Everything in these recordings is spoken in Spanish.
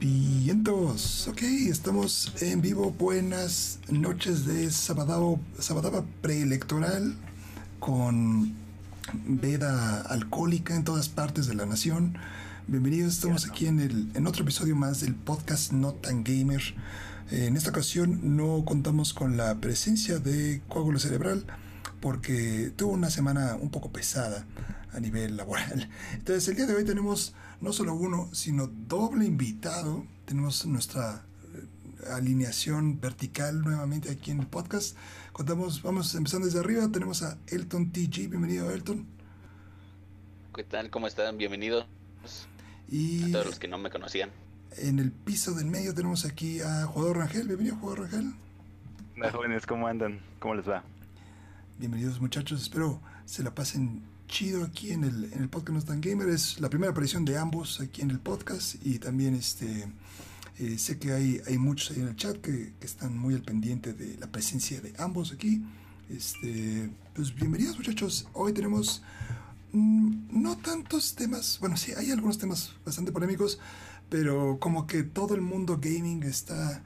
Vientos, ok, estamos en vivo. Buenas noches de Sabadaba, Sabadaba preelectoral con veda alcohólica en todas partes de la nación. Bienvenidos, estamos aquí en, el, en otro episodio más del podcast Not Tan Gamer. En esta ocasión no contamos con la presencia de coágulo cerebral porque tuvo una semana un poco pesada a nivel laboral. Entonces el día de hoy tenemos no solo uno, sino doble invitado. Tenemos nuestra eh, alineación vertical nuevamente aquí en el podcast. Contamos, vamos empezando desde arriba, tenemos a Elton TG. Bienvenido Elton. ¿Qué tal? ¿Cómo están? Bienvenidos. Y a todos los que no me conocían. En el piso del medio tenemos aquí a Jugador Rangel. Bienvenido, Jugador Rangel. Hola jóvenes, ¿cómo andan? ¿Cómo les va? Bienvenidos muchachos, espero se la pasen chido aquí en el, en el podcast No Tan Gamer. Es la primera aparición de ambos aquí en el podcast y también este eh, sé que hay, hay muchos ahí en el chat que, que, están muy al pendiente de la presencia de ambos aquí. Este, pues bienvenidos muchachos. Hoy tenemos mm, no tantos temas, bueno sí, hay algunos temas bastante polémicos, pero como que todo el mundo gaming está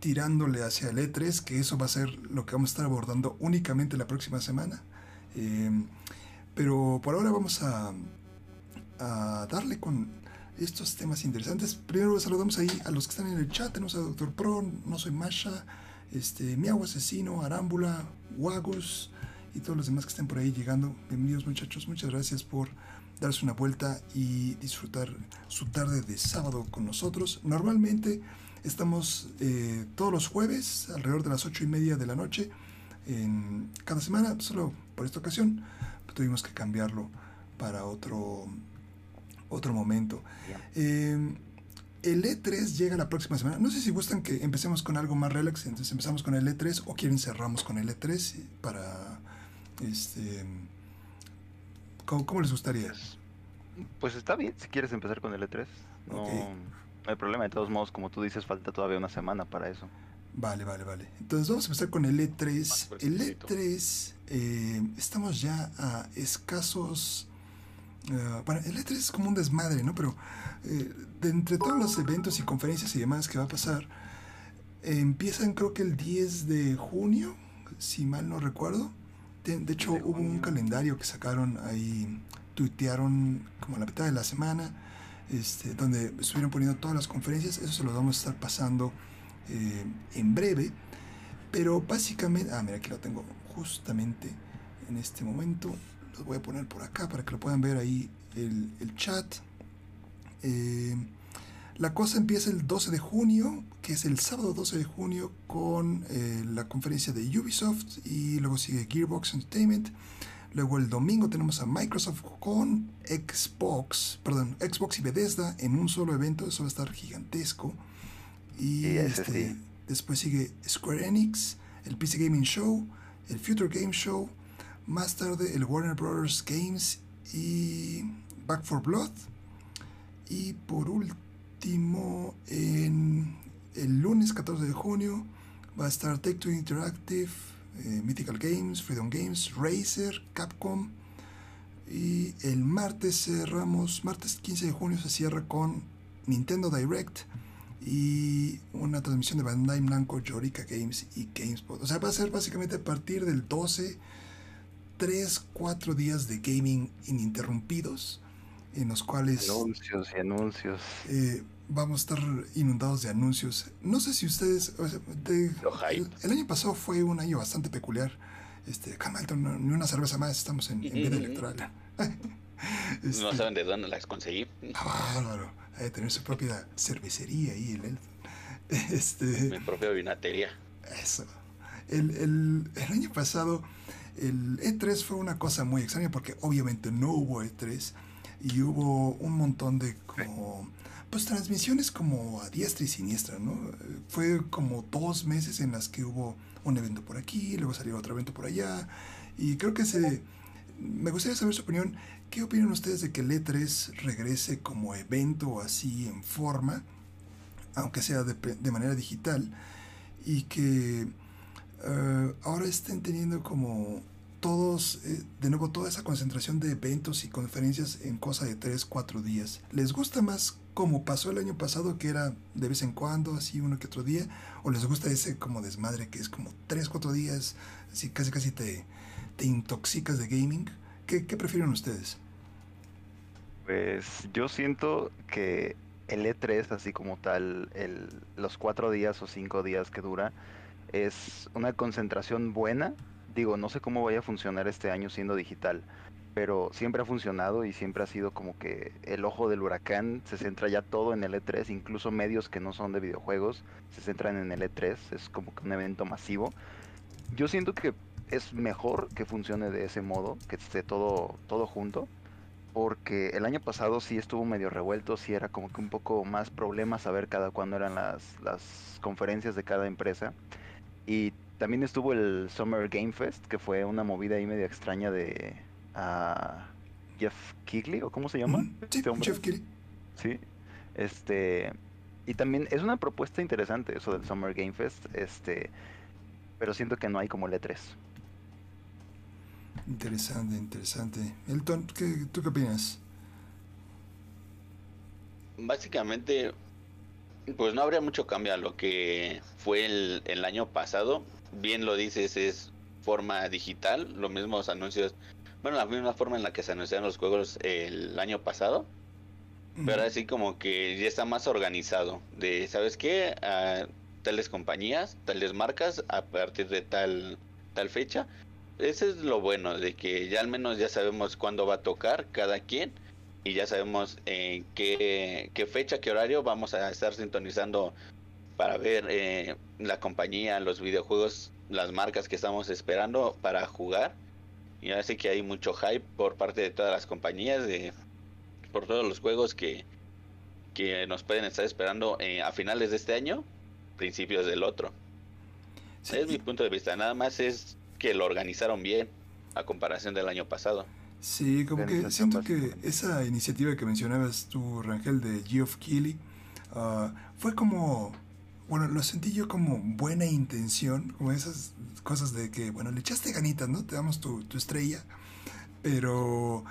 tirándole hacia el E3, que eso va a ser lo que vamos a estar abordando únicamente la próxima semana. Eh, pero por ahora vamos a, a darle con estos temas interesantes. Primero saludamos ahí a los que están en el chat. Tenemos a Doctor Pro, No Soy Masha, este, Miau Asesino, Arámbula, Wagus y todos los demás que estén por ahí llegando. Bienvenidos muchachos, muchas gracias por darse una vuelta y disfrutar su tarde de sábado con nosotros. Normalmente estamos eh, todos los jueves alrededor de las ocho y media de la noche en cada semana, solo por esta ocasión tuvimos que cambiarlo para otro, otro momento. Eh, el E3 llega la próxima semana. No sé si gustan que empecemos con algo más relax, entonces empezamos con el E3 o quieren cerramos con el E3 para este ¿Cómo, les gustaría? Pues está bien, si quieres empezar con el E3. No, hay problema, de todos modos, como tú dices, falta todavía una semana para eso. Vale, vale, vale. Entonces vamos a empezar con el E3. El E3, eh, estamos ya a escasos... Uh, bueno, el E3 es como un desmadre, ¿no? Pero eh, de entre todos los eventos y conferencias y demás que va a pasar, eh, empiezan creo que el 10 de junio, si mal no recuerdo. De, hecho, hubo un calendario que sacaron ahí, tuitearon como a la mitad de la semana, este, donde estuvieron poniendo todas las conferencias. Eso se lo vamos a estar pasando eh, en breve. Pero básicamente, ah, mira, aquí lo tengo justamente en este momento. Lo voy a poner por acá para que lo puedan ver ahí el, chat. Eh, la cosa empieza el 12 de junio, que es el sábado 12 de junio, con eh, la conferencia de Ubisoft y luego sigue Gearbox Entertainment. Luego el domingo tenemos a Microsoft con Xbox, perdón, Xbox y Bethesda en un solo evento, eso va a estar gigantesco. Y este, después sigue Square Enix, el PC Gaming Show, el Future Game Show, más tarde el Warner Brothers Games y Back for Blood. Y por último, en el lunes 14 de junio va a estar Take Two Interactive, eh, Mythical Games, Freedom Games, Razer, Capcom. Y el martes cerramos, martes 15 de junio se cierra con Nintendo Direct y una transmisión de Bandai Namco, Yorika Games y GameSpot. O sea, va a ser básicamente a partir del 12, 3, 4 días de gaming ininterrumpidos, en los cuales... Anuncios y anuncios. Eh, vamos a estar inundados de anuncios. No sé si ustedes... O sea, de, el, el, año pasado fue un año bastante peculiar. Este, no, ni una cerveza más, estamos en, en vida electoral. Este, no saben de dónde las conseguí. Ah, bárbaro. Hay que tener su propia cervecería ahí, el Este, Mi propia vinatería. Eso. El, el, el, año pasado, el E3 fue una cosa muy extraña porque obviamente no hubo E3 y hubo un montón de como pues transmisiones como a diestra y siniestra, ¿no? Fue como dos meses en las que hubo un evento por aquí, luego salió otro evento por allá y creo que se me gustaría saber su opinión. ¿Qué opinan ustedes de que el E3 regrese como evento así en forma, aunque sea de, de manera digital, y que uh, ahora estén teniendo como todos, eh, de nuevo, toda esa concentración de eventos y conferencias en cosa de 3, 4 días. ¿Les gusta más como pasó el año pasado, que era de vez en cuando, así uno que otro día? ¿O les gusta ese como desmadre que es como 3, 4 días, así casi casi te, te intoxicas de gaming? ¿Qué, ¿Qué prefieren ustedes? Pues yo siento que el E3, así como tal, el, los cuatro días o cinco días que dura, es una concentración buena digo, no sé cómo vaya a funcionar este año siendo digital, pero siempre ha funcionado y siempre ha sido como que el ojo del huracán se centra ya todo en el E3, incluso medios que no son de videojuegos se centran en el E3, es como que un evento masivo. Yo siento que es mejor que funcione de ese modo, que esté todo, todo junto, porque el año pasado sí estuvo medio revuelto, sí era como que un poco más problema saber cada cuándo eran las, las conferencias de cada empresa. Y también estuvo el Summer Game Fest, que fue una movida ahí medio extraña de uh, Jeff Kigley, o cómo se llama. Sí, este Jeff Kigley. Sí. Este. Y también es una propuesta interesante eso del Summer Game Fest. Este. Pero siento que no hay como el 3 Interesante, interesante. Elton, ¿qué, ¿tú qué opinas? Básicamente, pues no habría mucho cambio a lo que fue el, el año pasado bien lo dices, es forma digital, los mismos anuncios, bueno, la misma forma en la que se anunciaron los juegos el año pasado, pero así como que ya está más organizado, de, ¿sabes qué? A tales compañías, tales marcas, a partir de tal, tal fecha. Ese es lo bueno, de que ya al menos ya sabemos cuándo va a tocar cada quien y ya sabemos en qué, qué fecha, qué horario vamos a estar sintonizando para ver eh, la compañía, los videojuegos, las marcas que estamos esperando para jugar. Y así que hay mucho hype por parte de todas las compañías, de, por todos los juegos que, que nos pueden estar esperando eh, a finales de este año, principios del otro. Es mi punto de vista, nada más es que lo organizaron bien a comparación del año pasado. Sí, como que siento que esa iniciativa que mencionabas tú, Rangel, de Geoff Keighley, ah, fue como bueno, lo sentí yo como buena intención, como esas cosas de que, bueno, le echaste ganitas, ¿no? Te damos tu, estrella, pero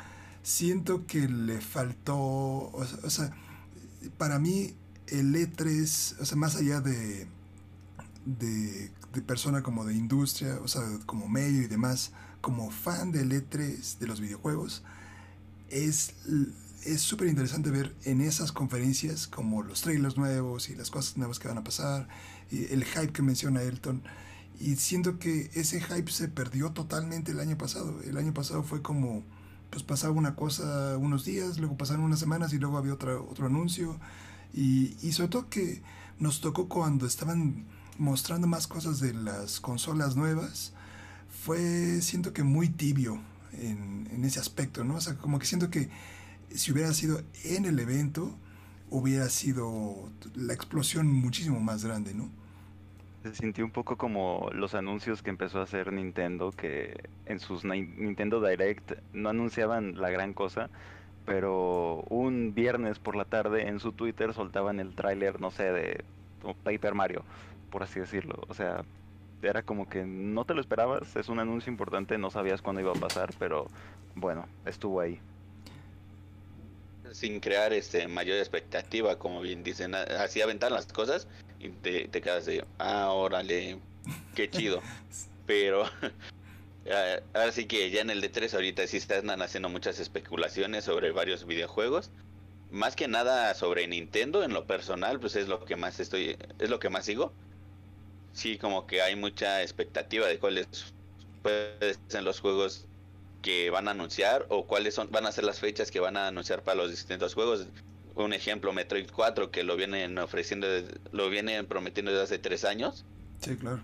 siento que le faltó, o sea, para mí el E3, o sea, más allá de, de, de, persona como de industria, o sea, como medio y demás, como fan del E3 de los videojuegos, es es súper interesante ver en esas conferencias como los trailers nuevos y las cosas nuevas que van a pasar, y el hype que menciona Elton. Y siento que ese hype se perdió totalmente el año pasado. El año pasado fue como, pues pasaba una cosa unos días, luego pasaron unas semanas y luego había otra, otro anuncio. Y, y sobre todo que nos tocó cuando estaban mostrando más cosas de las consolas nuevas, fue siento que muy tibio en, en ese aspecto, ¿no? O sea, como que siento que si hubiera sido en el evento, hubiera sido la explosión muchísimo más grande, ¿no? Se sintió un poco como los anuncios que empezó a hacer Nintendo, que en sus Nintendo Direct no anunciaban la gran cosa, pero un viernes por la tarde en su Twitter soltaban el tráiler, no sé, de Paper Mario, por así decirlo. O sea, era como que no te lo esperabas, es un anuncio importante, no sabías cuándo iba a pasar, pero bueno, estuvo ahí sin crear este mayor expectativa, como bien dicen, así aventar las cosas y te, te quedas de, ah, órale, qué chido. Pero ahora sí que ya en el D3 ahorita sí están haciendo muchas especulaciones sobre varios videojuegos. Más que nada sobre Nintendo en lo personal, pues es lo que más estoy, es lo que más sigo. Sí, como que hay mucha expectativa de cuáles pueden ser los juegos que van a anunciar o cuáles son van a ser las fechas que van a anunciar para los distintos juegos. Un ejemplo, Metroid 4 que lo vienen ofreciendo, lo vienen prometiendo desde hace tres años. Sí, claro.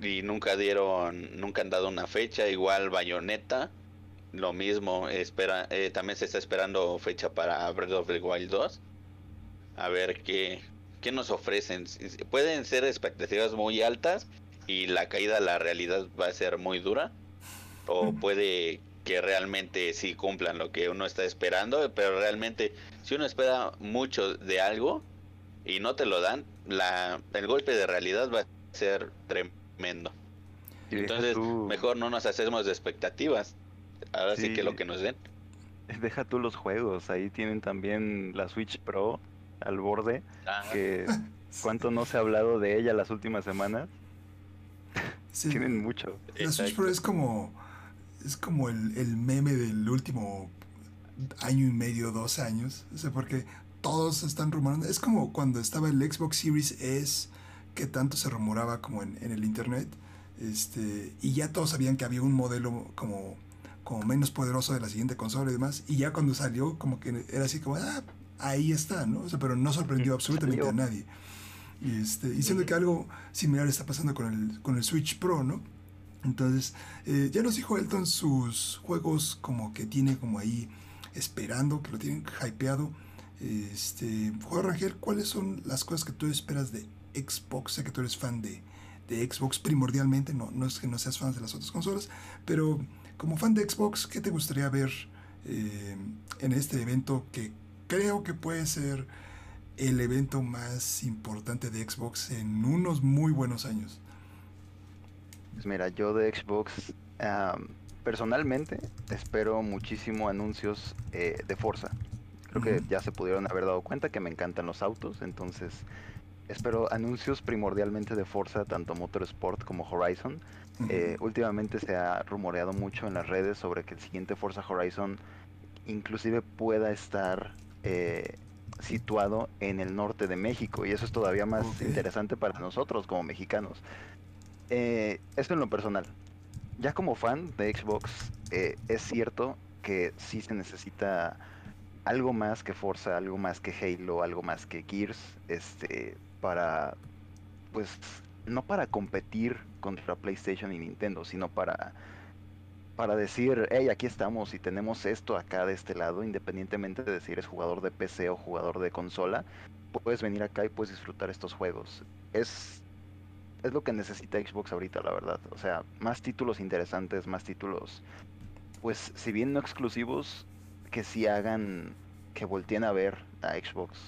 Y nunca dieron, nunca han dado una fecha. Igual Bayonetta, lo mismo. Espera, eh, también se está esperando fecha para Breath of the Wild 2. A ver qué, qué nos ofrecen. Pueden ser expectativas muy altas y la caída a la realidad va a ser muy dura o puede que realmente sí cumplan lo que uno está esperando, pero realmente si uno espera mucho de algo y no te lo dan, la, el golpe de realidad va a ser tremendo. Entonces, mejor no nos hacemos de expectativas. Ahora sí, que lo que nos den. Deja tú los juegos, ahí tienen también la Switch Pro al borde, ah. que cuánto no se ha hablado de ella las últimas semanas. tienen mucho. La Switch Pro es como es como el, el meme del último año y medio, dos años. O sea, porque todos están rumorando. Es como cuando estaba el Xbox Series S, que tanto se rumoraba como en, en el internet. Este, y ya todos sabían que había un modelo como, como menos poderoso de la siguiente consola y demás. Y ya cuando salió, como que era así como, ah, ahí está, ¿no? O sea, pero no sorprendió absolutamente a nadie. Y, este, y siendo que algo similar está pasando con el, con el Switch Pro, ¿no? Entonces, eh, ya nos dijo Elton sus juegos como que tiene como ahí esperando, que lo tienen hypeado. Este, Juan Rangel, ¿cuáles son las cosas que tú esperas de Xbox? Sé que tú eres fan de, de Xbox primordialmente, no, no es que no seas fan de las otras consolas, pero como fan de Xbox, ¿qué te gustaría ver eh, en este evento que creo que puede ser el evento más importante de Xbox en unos muy buenos años? Pues mira, yo de Xbox personalmente espero muchísimo anuncios eh, de Forza. Creo que ya se pudieron haber dado cuenta que me encantan los autos, entonces espero anuncios primordialmente de Forza, tanto Motorsport como Horizon. Eh, últimamente se ha rumoreado mucho en las redes sobre que el siguiente Forza Horizon inclusive pueda estar eh, situado en el norte de México y eso es todavía más interesante para nosotros como mexicanos. Eh, esto en lo personal. Ya como fan de Xbox, eh, es cierto que sí se necesita algo más que Forza, algo más que Halo, algo más que Gears, este, para, pues, no para competir contra PlayStation y Nintendo, sino para, para decir, hey, aquí estamos y tenemos esto acá de este lado, independientemente de si eres jugador de PC o jugador de consola, puedes venir acá y puedes disfrutar estos juegos. Es es lo que necesita Xbox ahorita, la verdad. O sea, más títulos interesantes, más títulos, pues si bien no exclusivos, que sí hagan, que volteen a ver a Xbox.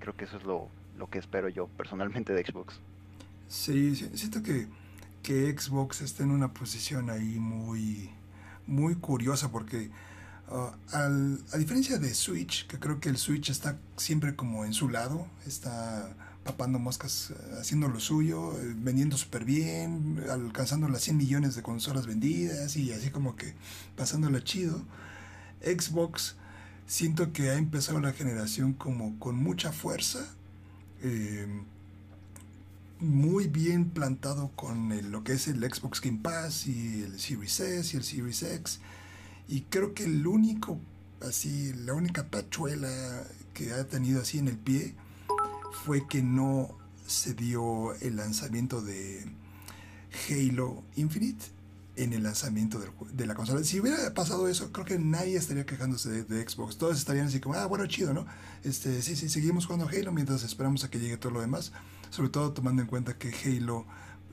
Creo que eso es lo, lo que espero yo personalmente de Xbox. Sí, siento que, que Xbox está en una posición ahí muy, muy curiosa porque... Uh, a diferencia de Switch, que creo que el Switch está siempre como en su lado, está papando moscas, eh, haciendo lo suyo, eh, vendiendo súper bien, alcanzando las 100 millones de consolas vendidas y así como que pasándola chido. Xbox siento que ha empezado la generación como con mucha fuerza, em, muy bien plantado con lo que es el Xbox Game Pass y el Series S y el Series X. Y creo que el único, así, la única tachuela que ha tenido así en el pie fue que no se dio el lanzamiento de Halo Infinite en el lanzamiento de la consola. Si hubiera pasado eso, creo que nadie estaría quejándose de, Xbox. Todos estarían así como, ah, bueno, chido, ¿no? Este, sí, sí, seguimos jugando Halo mientras esperamos a que llegue todo lo demás. Sobre todo tomando en cuenta que Halo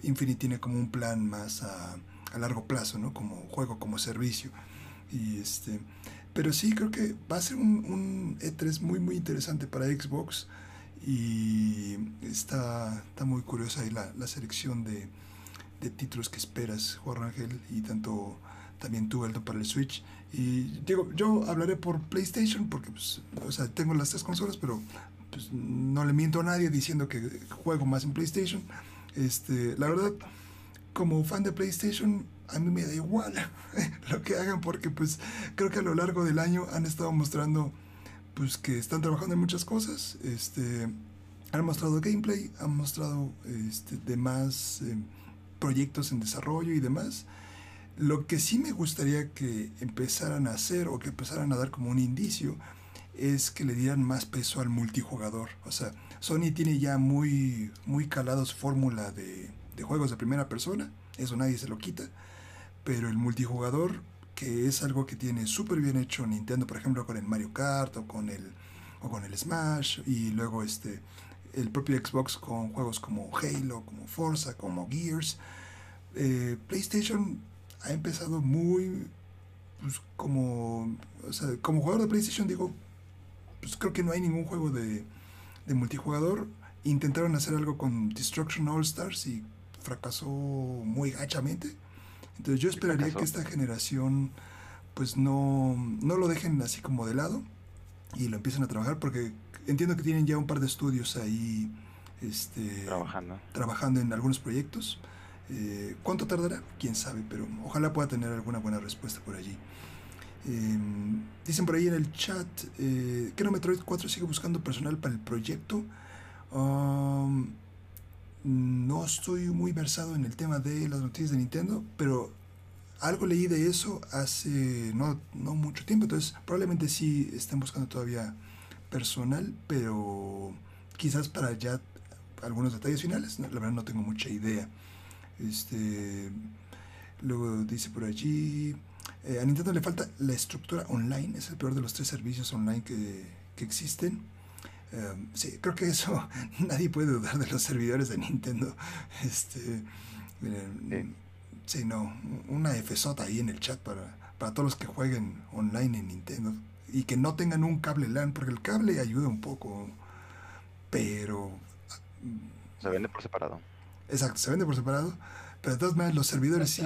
Infinite tiene como un plan más a, largo plazo, ¿no? Como juego, como servicio. Y este, pero sí, creo que va a ser un, un E3 muy, muy interesante para Xbox y está, está muy curiosa ahí la, la selección de, de, títulos que esperas, Juan Ángel, y tanto también tú, Elton, para el Switch. Y digo, yo hablaré por PlayStation porque, pues, o sea, tengo las tres consolas, pero pues, no le miento a nadie diciendo que juego más en PlayStation. Este, la verdad, como fan de PlayStation, a mí me da igual lo que hagan porque, pues, creo que a lo largo del año han estado mostrando pues que están trabajando en muchas cosas. Este, han mostrado gameplay, han mostrado este, demás eh, proyectos en desarrollo y demás. Lo que sí me gustaría que empezaran a hacer o que empezaran a dar como un indicio es que le dieran más peso al multijugador. O sea, Sony tiene ya muy, muy calados fórmula de, de juegos de primera persona, eso nadie se lo quita, pero el multijugador que es algo que tiene súper bien hecho Nintendo, por ejemplo, con el Mario Kart o con el, o con el Smash, y luego este, el propio Xbox con juegos como Halo, como Forza, como Gears. Eh, PlayStation ha empezado muy, pues, como, como jugador de PlayStation digo, pues creo que no hay ningún juego de, de multijugador. Intentaron hacer algo con Destruction All Stars y fracasó muy gachamente. Entonces yo esperaría que esta generación pues no, no lo dejen así como de lado y lo empiecen a trabajar porque entiendo que tienen ya un par de estudios ahí este, trabajando. trabajando en algunos proyectos. Eh, ¿Cuánto tardará? Quién sabe, pero ojalá pueda tener alguna buena respuesta por allí. Em, dicen por ahí en el chat eh, que no Metroid 4 sigue buscando personal para el proyecto. Um, no estoy muy versado en el tema de las noticias de Nintendo, pero algo leí de eso hace no, no mucho tiempo, entonces probablemente sí estén buscando todavía personal, pero quizás para ya algunos detalles finales, la verdad no tengo mucha idea. Este, luego dice por allí, eh, a Nintendo le falta la estructura online, es el peor de los tres servicios online que, que existen. Em, sí, creo que eso nadie puede dudar de los servidores de Nintendo. Este, sí. no, una FSOTA ahí en el chat para, para todos los que jueguen online en Nintendo y que no tengan un cable LAN, porque el cable ayuda un poco, pero... Se vende por separado. Exacto, se vende por separado, pero de todas maneras los servidores sí,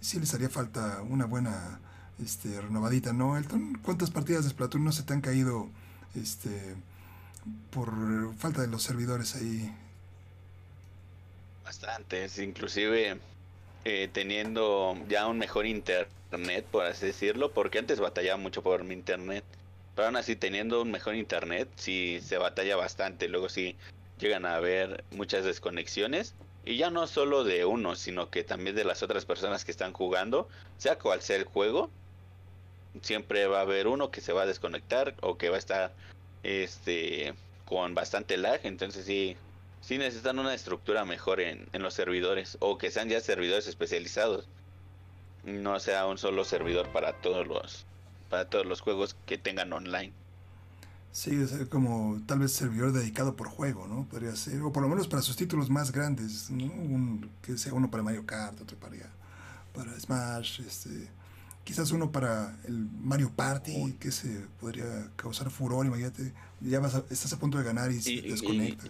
sí les haría falta una buena este, renovadita, ¿no, Elton? ¿Cuántas partidas de Splatoon no se te han caído este, por falta de los servidores ahí? Bastantes, inclusive eh, teniendo ya un mejor internet, por así decirlo, porque antes batallaba mucho por mi internet. Pero aún así, teniendo un mejor internet, sí se batalla bastante. Luego sí llegan a haber muchas desconexiones. Y ya no solo de uno, sino que también de las otras personas que están jugando, sea cual sea el juego, siempre va a haber uno que se va a desconectar o que va a estar este con bastante lag, entonces sí sí necesitan una estructura mejor en, en los servidores o que sean ya servidores especializados. No sea un solo servidor para todos los para todos los juegos que tengan online. Sí, como tal vez servidor dedicado por juego, ¿no? Podría ser, o por lo menos para sus títulos más grandes, ¿no? Un, que sea uno para Mario Kart, otro para, para Smash, este, quizás uno para el Mario Party, que se podría causar furor, imagínate, ya vas estás a punto de ganar y, se desconecta.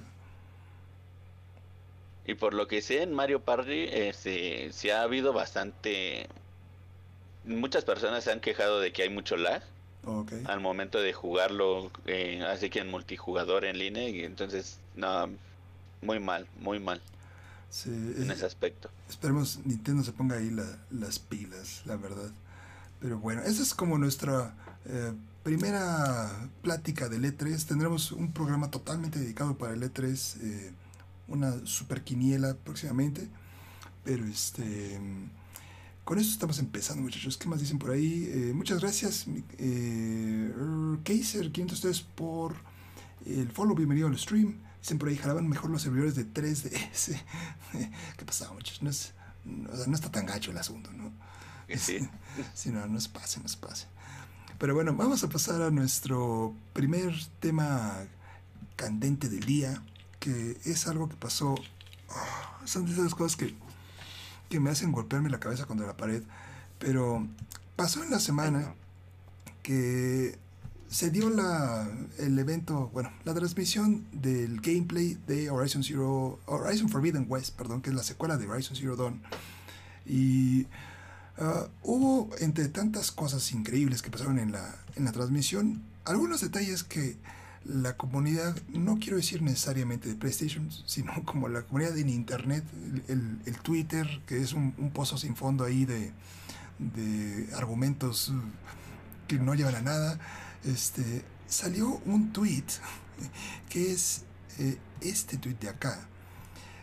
Y, por lo que sé, en Mario Party este, se ha habido bastante... Muchas personas se han quejado de que hay mucho lag al momento de jugarlo, eh, así que en multijugador en línea, y entonces, no, muy mal, muy mal. en ese aspecto. Esperemos Nintendo se ponga ahí las pilas, la verdad. Pero bueno, esa es como nuestra eh, primera plática del E3. Tendremos un programa totalmente dedicado para el E3, eh, una super quiniela próximamente. Pero este con eso estamos empezando, muchachos. ¿Qué más dicen por ahí? Eh, muchas gracias, Kaiser, 500 ustedes por el follow. Bienvenido al stream. Dicen por ahí, jalaban mejor los servidores de 3DS. ¿Qué pasaba, muchachos? No, está tan gacho el asunto, ¿no? Sí. sí, no, no es pase, no es pase. Pero bueno, vamos a pasar a nuestro primer tema candente del día, que es algo que pasó. Oh, son de esas cosas que que me hacen golpearme la cabeza contra la pared. Pero pasó en la semana que se dio la, el evento, bueno, la transmisión del gameplay de Horizon Zero, Horizon Forbidden West, perdón, que es la secuela de Horizon Zero Dawn. Y uh, hubo, entre tantas cosas increíbles que pasaron en la, en la transmisión, algunos detalles que la comunidad, no quiero decir necesariamente de PlayStation, sino como la comunidad en Internet, el, el Twitter, que es un, pozo sin fondo ahí de, de, argumentos que no llevan a nada, este, salió un tweet que es eh, este tweet de acá,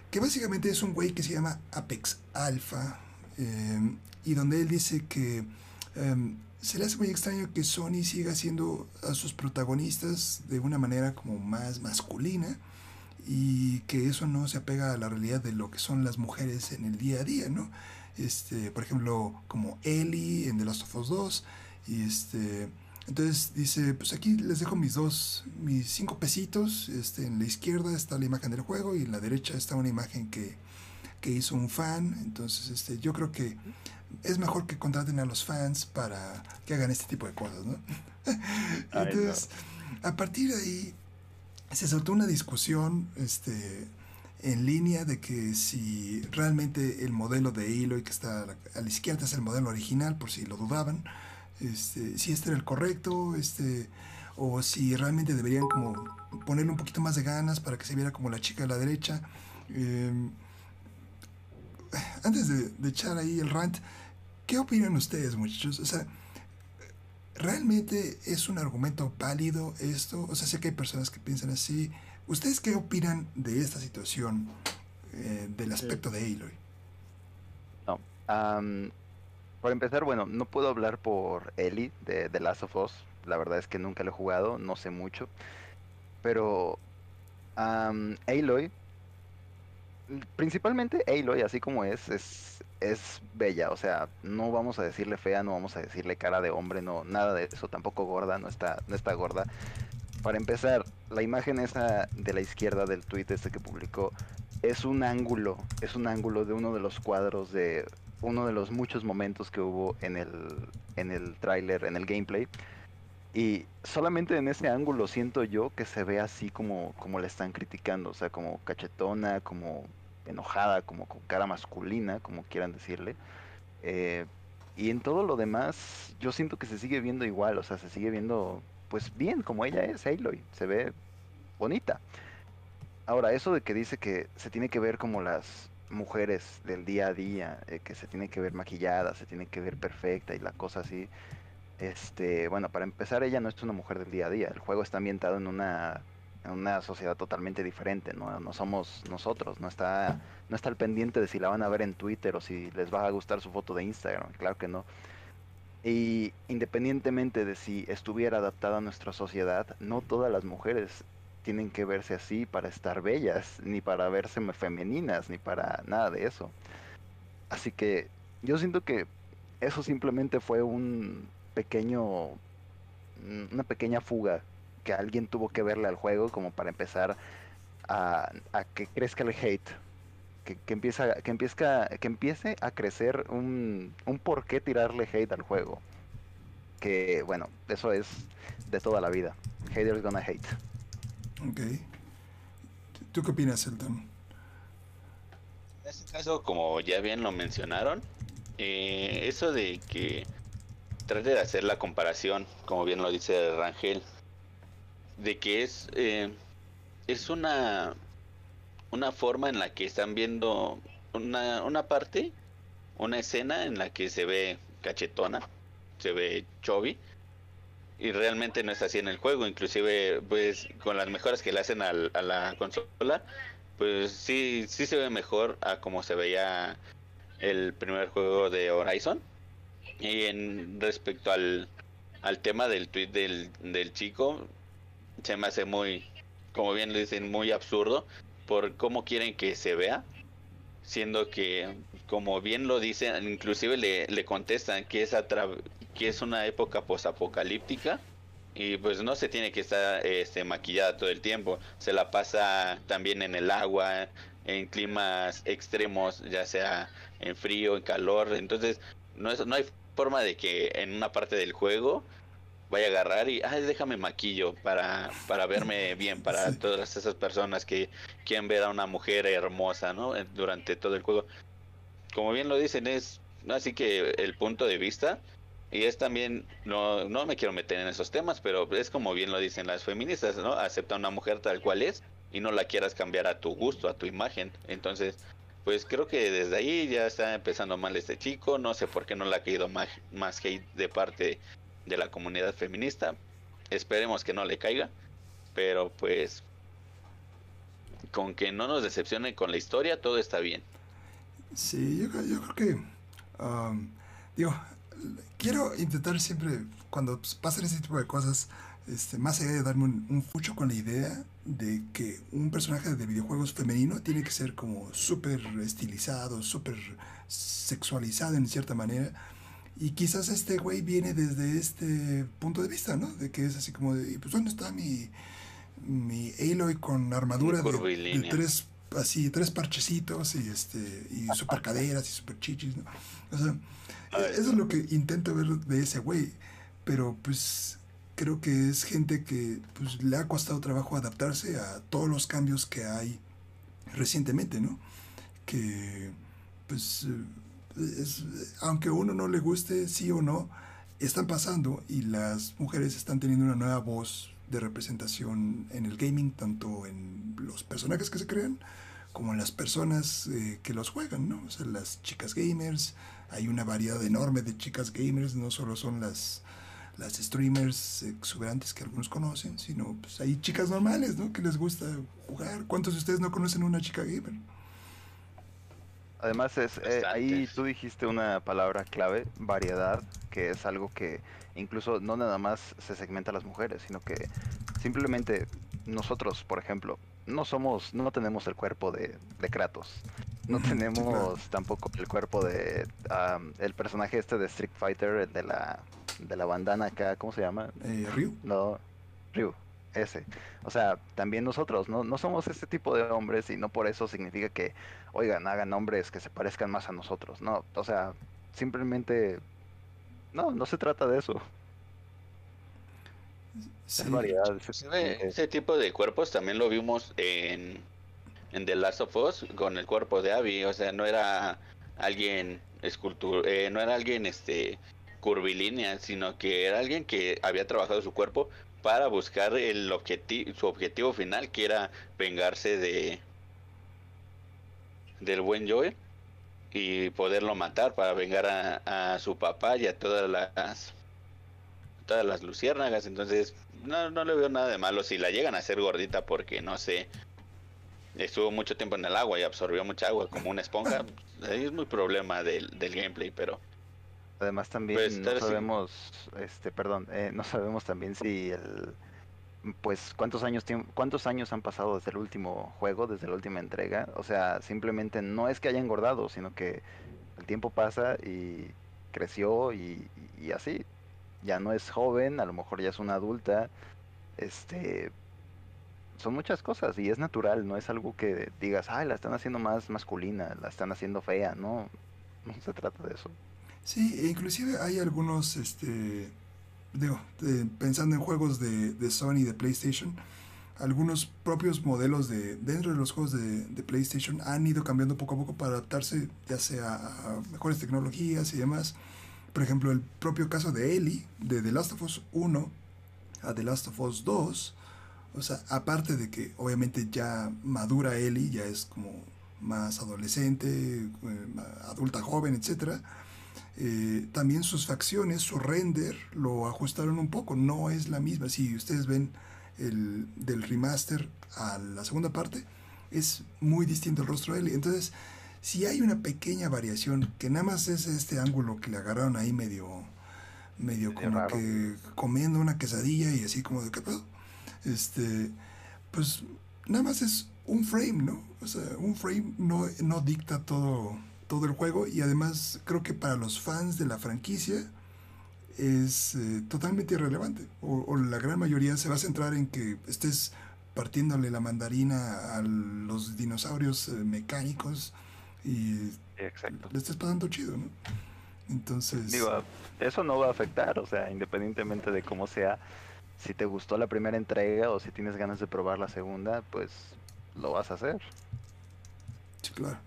que básicamente es un güey que se llama Apex Alpha, eh, y donde él dice que... Em, se le hace muy extraño que Sony siga haciendo a sus protagonistas de una manera como más masculina y que eso no se apega a la realidad de lo que son las mujeres en el día a día, ¿no? Este, por ejemplo, como Ellie en The Last of Us 2 y este entonces dice, pues aquí les dejo mis dos, mis cinco pesitos, este, en la izquierda está la imagen del juego y en la derecha está una imagen que, que hizo un fan, entonces este, yo creo que es mejor que contraten a los fans para que hagan este tipo de cosas, ¿no? Entonces, a partir de ahí se soltó una discusión, este, en línea de que si realmente el modelo de Aloy que está a la, izquierda es el modelo original, por si lo dudaban, este, si este era el correcto, este, o si realmente deberían como ponerle un poquito más de ganas para que se viera como la chica de la derecha. Em, antes de, de, echar ahí el rant, ¿qué opinan ustedes, muchachos? O sea, ¿realmente es un argumento válido esto? O sea, sé que hay personas que piensan así. ¿Ustedes qué opinan de esta situación eh, del aspecto de Aloy? No. por empezar, bueno, no puedo hablar por Ellie de The Last of Us. La verdad es que nunca lo he jugado, no sé mucho. Pero Aloy, principalmente Aloy, así como es, es, es bella. O sea, no vamos a decirle fea, no vamos a decirle cara de hombre, no, nada de eso. Tampoco gorda, no está, no está gorda. Para empezar, la imagen esa de la izquierda del tweet este que publicó es un ángulo, es un ángulo de uno de los cuadros de uno de los muchos momentos que hubo en el en el tráiler, en el gameplay. Y solamente en ese ángulo siento yo que se ve así como, como le están criticando, o sea, como cachetona, como enojada, como con cara masculina, como quieran decirle. Eh, y en todo lo demás, yo siento que se sigue viendo igual, o sea, se sigue viendo pues bien como ella es, Aloy, se ve bonita. Ahora, eso de que dice que se tiene que ver como las mujeres del día a día, eh, que se tiene que ver maquillada, se tiene que ver perfecta y la cosa así. Este, bueno, para empezar, ella no es una mujer del día a día. El juego está ambientado en una, una sociedad totalmente diferente, ¿no? no somos nosotros, no está, no está al pendiente de si la van a ver en Twitter o si les va a gustar su foto de Instagram, claro que no. Y independientemente de si estuviera adaptada a nuestra sociedad, no todas las mujeres tienen que verse así para estar bellas, ni para verse femeninas, ni para nada de eso. Así que yo siento que eso simplemente fue un pequeño, una pequeña fuga que alguien tuvo que verle al juego como para empezar a, a que crezca el hate que, empieza, que, empieza, que empiece a crecer un, un por qué tirarle hate al juego. Que bueno, eso es de toda la vida. Haters gonna hate. Ok. ¿Tú qué opinas, Elton? En este caso, como ya bien lo mencionaron, eh, eso de que trate de hacer la comparación, como bien lo dice Rangel, de que es, eh, es una una forma en la que están viendo una, una parte, una escena en la que se ve cachetona, se ve chovi y realmente no es así en el juego, inclusive pues con las mejoras que le hacen a la consola, pues sí, sí se ve mejor a como se veía el primer juego de Horizon. Y en respecto al, al tema del tweet del, del chico, se me hace muy, como bien le dicen, muy absurdo por cómo quieren que se vea, siendo que, como bien lo dicen, inclusive le, le contestan que es, que es una época posapocalíptica y pues no se tiene que estar este, maquillada todo el tiempo, se la pasa también en el agua, en climas extremos, ya sea en frío, en calor, entonces no, es, no hay forma de que en una parte del juego vaya a agarrar y, ay, déjame maquillo para, para verme bien, para todas esas personas que quieren ver a una mujer hermosa, ¿no? Durante todo el juego. Como bien lo dicen, es así que el punto de vista, y es también, no, no me quiero meter en esos temas, pero es como bien lo dicen las feministas, ¿no? Acepta a una mujer tal cual es y no la quieras cambiar a tu gusto, a tu imagen. Entonces, pues creo que desde ahí ya está empezando mal este chico, no sé por qué no le ha caído más, más hate de parte de la comunidad feminista. Esperemos que no le caiga, pero pues con que no nos decepcione con la historia, todo está bien. Sí, yo, creo que, um, digo, quiero intentar siempre, cuando pasan ese tipo de cosas, este, más allá de darme un, un, fucho con la idea de que un personaje de videojuegos femenino tiene que ser como súper estilizado, súper sexualizado en cierta manera, y quizás este güey viene desde este punto de vista, ¿no? De que es así como de, pues ¿dónde está mi, mi Aloy con armadura de, tres, así, tres parchecitos y este, y super caderas y super chichis, ¿no? O sea, eso es lo que intento ver de ese güey, pero pues creo que es gente que pues le ha costado trabajo adaptarse a todos los cambios que hay recientemente, ¿no? Que, pues, aunque a uno no le guste, sí o no, están pasando y las mujeres están teniendo una nueva voz de representación en el gaming, tanto en los personajes que se crean como en las personas eh, que los juegan, ¿no? O sea, las chicas gamers, hay una variedad enorme de chicas gamers, no solo son las, las streamers exuberantes que algunos conocen, sino pues hay chicas normales, ¿no? Que les gusta jugar. ¿Cuántos de ustedes no conocen una chica gamer? Además, es, eh, ahí tú dijiste una palabra clave, variedad, que es algo que incluso no nada más se segmenta a las mujeres, sino que simplemente nosotros, por ejemplo, no somos, no tenemos el cuerpo de, de Kratos. No tenemos tampoco el cuerpo de el personaje este de Street Fighter, el de la de la bandana acá, ¿cómo se llama? Eh, Ryu. No, Ryu, ese. O sea, también nosotros, ¿no? No somos este tipo de hombres y no por eso significa que, oigan, hagan hombres que se parezcan más a nosotros, no. O sea, simplemente, no, no se trata de eso. Ese, tipo de cuerpos también lo vimos en, en The Last of Us con el cuerpo de Abby. O sea, no era alguien escultura, eh, no era alguien este curvilínea, sino que era alguien que había trabajado su cuerpo para buscar el objetivo, su objetivo final, que era vengarse de del buen Joel y poderlo matar para vengar a, a su papá y a todas las todas las luciérnagas. Entonces, no, no le veo nada de malo si la llegan a hacer gordita porque, no sé, estuvo mucho tiempo en el agua y absorbió mucha agua como una esponja. Ahí es muy problema del, del gameplay, pero... Además también pues, no sabemos, este, perdón, eh, no sabemos también si el, pues cuántos años cuántos años han pasado desde el último juego, desde la última entrega. O sea, simplemente no es que haya engordado, sino que el tiempo pasa y creció y así ya no es joven, a lo mejor ya es una adulta, este, son muchas cosas y es natural, no es algo que digas, ay, la están haciendo más masculina, la están haciendo fea, no, no se trata de eso. Sí, e inclusive hay algunos, este, digo, pensando en juegos de, de Sony, de PlayStation, algunos propios modelos de dentro de los juegos de, de, PlayStation han ido cambiando poco a poco para adaptarse ya sea a mejores tecnologías y demás. Por ejemplo, el propio caso de Ellie, de The Last of Us 1 a The Last of Us 2, o sea, aparte de que obviamente ya madura Ellie, ya es como más adolescente, eh, adulta joven, etc. Eh, también sus facciones, su render, lo ajustaron un poco, no es la misma. Si ustedes ven el del remaster a la segunda parte, es muy distinto el rostro de Ellie. Entonces, si hay una pequeña variación, que nada más es este ángulo que le agarraron ahí medio, medio como que comiendo una quesadilla y así como de qué pedo, este, pues nada más es un frame, ¿no? O sea, un frame no, no dicta todo, todo el juego y además creo que para los fans de la franquicia es eh, totalmente irrelevante o, la gran mayoría se va a centrar en que estés partiéndole la mandarina a los dinosaurios eh, mecánicos y Exacto. le estás pasando chido, ¿no? Entonces... Digo, eso no va a afectar, o sea, independientemente de cómo sea, si te gustó la primera entrega o si tienes ganas de probar la segunda, pues lo vas a hacer. Sí, claro.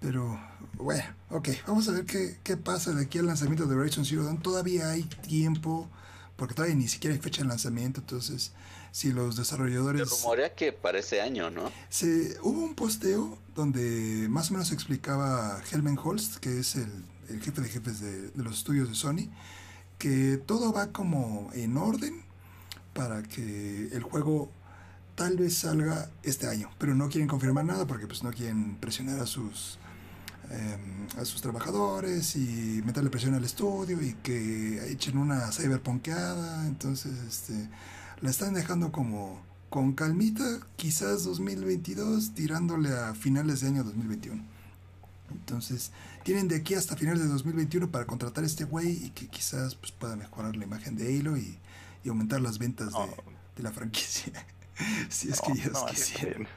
Pero, bueno, ok, vamos a ver qué, qué pasa de aquí al lanzamiento de Horizon Zero Dawn. Todavía hay tiempo, porque todavía ni siquiera hay fecha de lanzamiento, entonces si los desarrolladores... Se rumorea que para ese año, ¿no? Se, hubo un posteo donde más o menos explicaba Helmen Holst, que es el, el jefe de jefes de, de, los estudios de Sony, que todo va como en orden para que el juego tal vez salga este año, pero no quieren confirmar nada porque pues no quieren presionar a sus eh, a sus trabajadores y meterle presión al estudio y que echen una cyberpunkeada, entonces este la están dejando como con calmita, quizás 2022, tirándole a finales de año 2021. Entonces, tienen de aquí hasta finales de 2021 para contratar a este güey y que quizás pues, pueda mejorar la imagen de Halo y, y aumentar las ventas de, de, la franquicia. si es que ellos no, quisieran.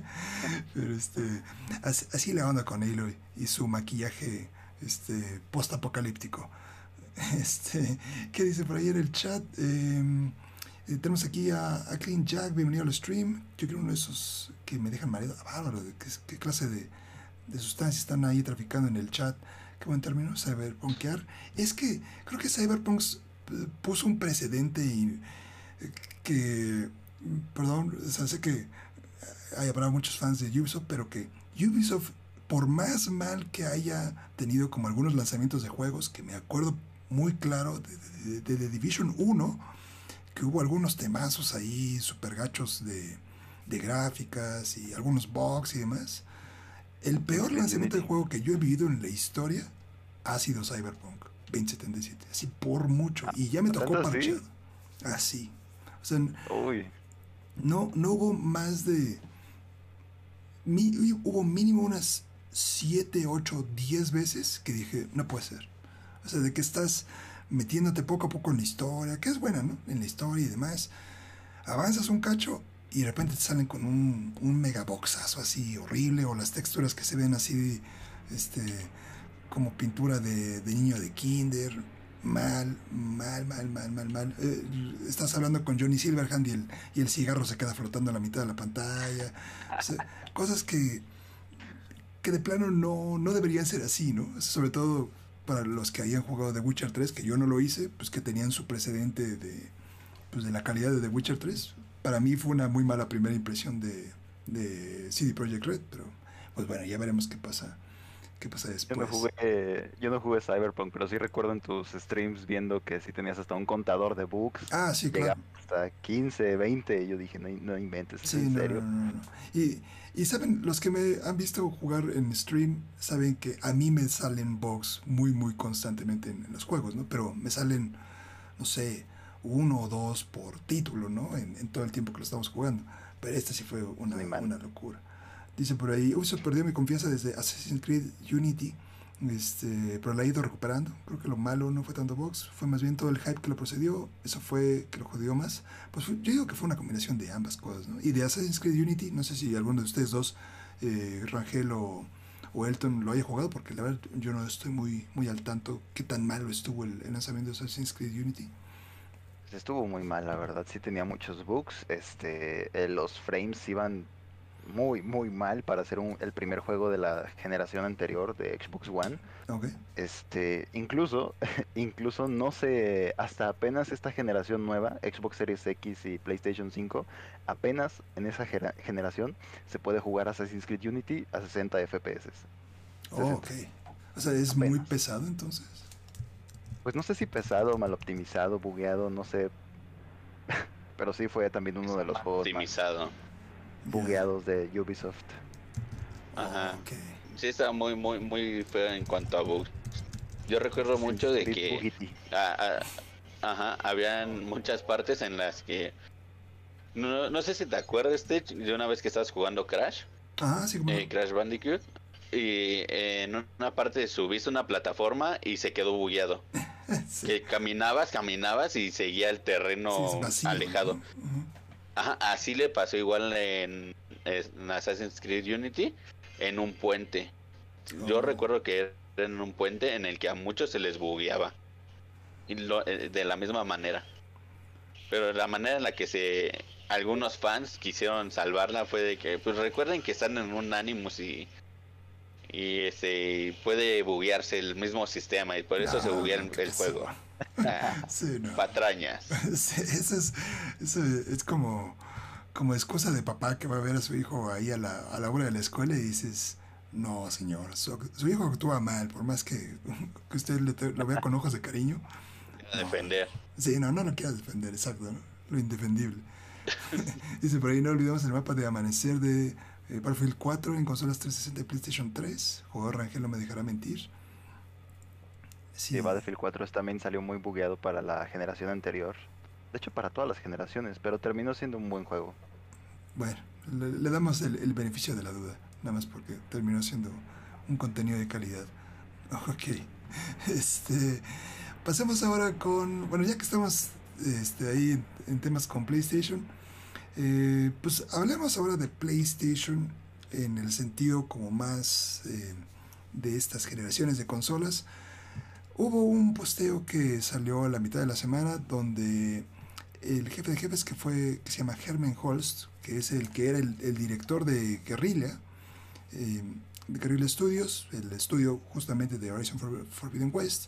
Pero este, así, así, la onda con Halo y su maquillaje este, post-apocalíptico. Este, ¿Qué dice por ahí en el chat? Eh, Eh, tenemos aquí a, Clean Jack, bienvenido al stream. Yo creo uno de esos que me dejan mareado. Ah, bárbaro, ¿qué, clase de, de, sustancias están ahí traficando en el chat? Qué buen término, cyberpunkear. Es que creo que Cyberpunk eh, puso un precedente y eh, que, perdón, o sea, que hay, habrá muchos fans de Ubisoft, pero que Ubisoft, por más mal que haya tenido como algunos lanzamientos de juegos, que me acuerdo muy claro de, de, de Division 1, que hubo algunos temazos ahí super gachos de, de gráficas y algunos bugs y demás. El peor lanzamiento de juego que yo he vivido en la historia ha sido Cyberpunk 2077, así por mucho. Y ya me tocó parcheado. Así. O sea, no, no hubo más de. Hubo mínimo unas 7, 8, 10 veces que dije, no puede ser. O sea, de que estás metiéndote poco a poco en la historia, que es buena, ¿no? En la historia y demás. Avanzas un cacho y de repente te salen con un, un megaboxazo así horrible o las texturas que se ven así, este, como pintura de, de niño de kinder. Mal, mal, mal, mal, mal, mal. Eh, estás hablando con Johnny Silverhand y el, y el cigarro se queda flotando a la mitad de la pantalla. O sea, cosas que, que de plano no, no deberían ser así, ¿no? Sobre todo para los que hayan jugado The Witcher 3, que yo no lo hice, pues que tenían su precedente de, pues de la calidad de The Witcher 3. Para mí fue una muy mala primera impresión de, de CD Projekt Red, pero pues bueno, ya veremos qué pasa. ¿Qué pasa después? Yo no, jugué, yo no jugué Cyberpunk, pero sí recuerdo en tus streams viendo que sí tenías hasta un contador de bugs. Ah, sí, claro. Hasta 15, 20, y yo dije, no, no inventes, sí, en no, serio. No, y, y saben, los que me han visto jugar en stream saben que a mí me salen bugs muy, muy constantemente en, en los juegos, ¿no? Pero me salen, no sé, uno o dos por título, ¿no? En, en, todo el tiempo que lo estamos jugando. Pero este sí fue una, una locura. Dicen por ahí, Ubisoft perdió mi confianza desde Assassin's Creed Unity, este, pero la he ido recuperando. Creo que lo malo no fue tanto Vox, fue más bien todo el hype que lo procedió, eso fue que lo jodió más. Pues yo digo que fue una combinación de ambas cosas, ¿no? Y de Assassin's Creed Unity, no sé si alguno de ustedes dos, eh, Rangel o, Elton, lo haya jugado, porque la verdad yo no estoy muy, muy al tanto qué tan malo estuvo el, el lanzamiento de Assassin's Creed Unity estuvo muy mal, la verdad, sí tenía muchos bugs, este, eh, los frames iban muy, muy mal para ser un, el primer juego de la generación anterior de Xbox One. Okay. Este, incluso, incluso no sé, hasta apenas esta generación nueva, Xbox Series X y PlayStation 5, apenas en esa generación se puede jugar Assassin's Creed Unity a 60 FPS. Oh, ok. O sea, es apenas. muy pesado entonces. Pues no sé si pesado, mal optimizado, bugueado, no sé. Pero sí fue también uno de los juegos. Optimizado. Más bugueados de Ubisoft. Ajá. Okay. Sí, estaba muy, muy, muy feo en cuanto a bugs. Yo recuerdo sí, mucho de que. A, a, ajá, habían muchas partes en las que. No, no sé si te acuerdas, Stitch, de una vez que estabas jugando Crash. Ah, sí, como... eh, Crash Bandicoot. Y en una parte subiste una plataforma y se quedó bugueado. sí. Que caminabas, caminabas y seguía el terreno sí, vacío, alejado. ¿no? Uh -huh. Ajá, así le pasó igual en, en, Assassin's Creed Unity, en un puente. Oh. Yo recuerdo que era en un puente en el que a muchos se les bugueaba. Y lo, eh, de la misma manera. Pero la manera en la que se algunos fans quisieron salvarla fue de que, pues recuerden que están en un Animus y y este puede buguearse el mismo sistema y por eso no, se buguea el, el juego. Ah, sí, no. Patrañas. Sí, eso es, eso es como, como excusa de papá que va a ver a su hijo ahí a la, a la hora de la escuela y dices, no, señor, su, su hijo actúa mal, por más que, que usted le, lo vea con ojos de cariño. No. Defender. Sí, no, no lo quiera defender, exacto, ¿no? lo indefendible. Dice por ahí, no olvidemos el mapa de amanecer de eh, Battlefield 4 en consolas 360 y PlayStation 3. Jugador Rangel no me dejará mentir. Sí. Battlefield 4 también salió muy bugueado para la generación anterior. De hecho, para todas las generaciones, pero terminó siendo un buen juego. Bueno, le, le damos el, el, beneficio de la duda, nada más porque terminó siendo un contenido de calidad. Ok, este, pasemos ahora con, bueno, ya que estamos este, ahí en, en temas con PlayStation, eh, pues hablemos ahora de PlayStation en el sentido como más eh, de estas generaciones de consolas. Hubo un posteo que salió a la mitad de la semana donde el jefe de jefes que fue que se llama Herman Holst, que es el que era el, director de Guerrilla, eh, de Guerrilla Studios, el estudio justamente de Horizon Forbidden West,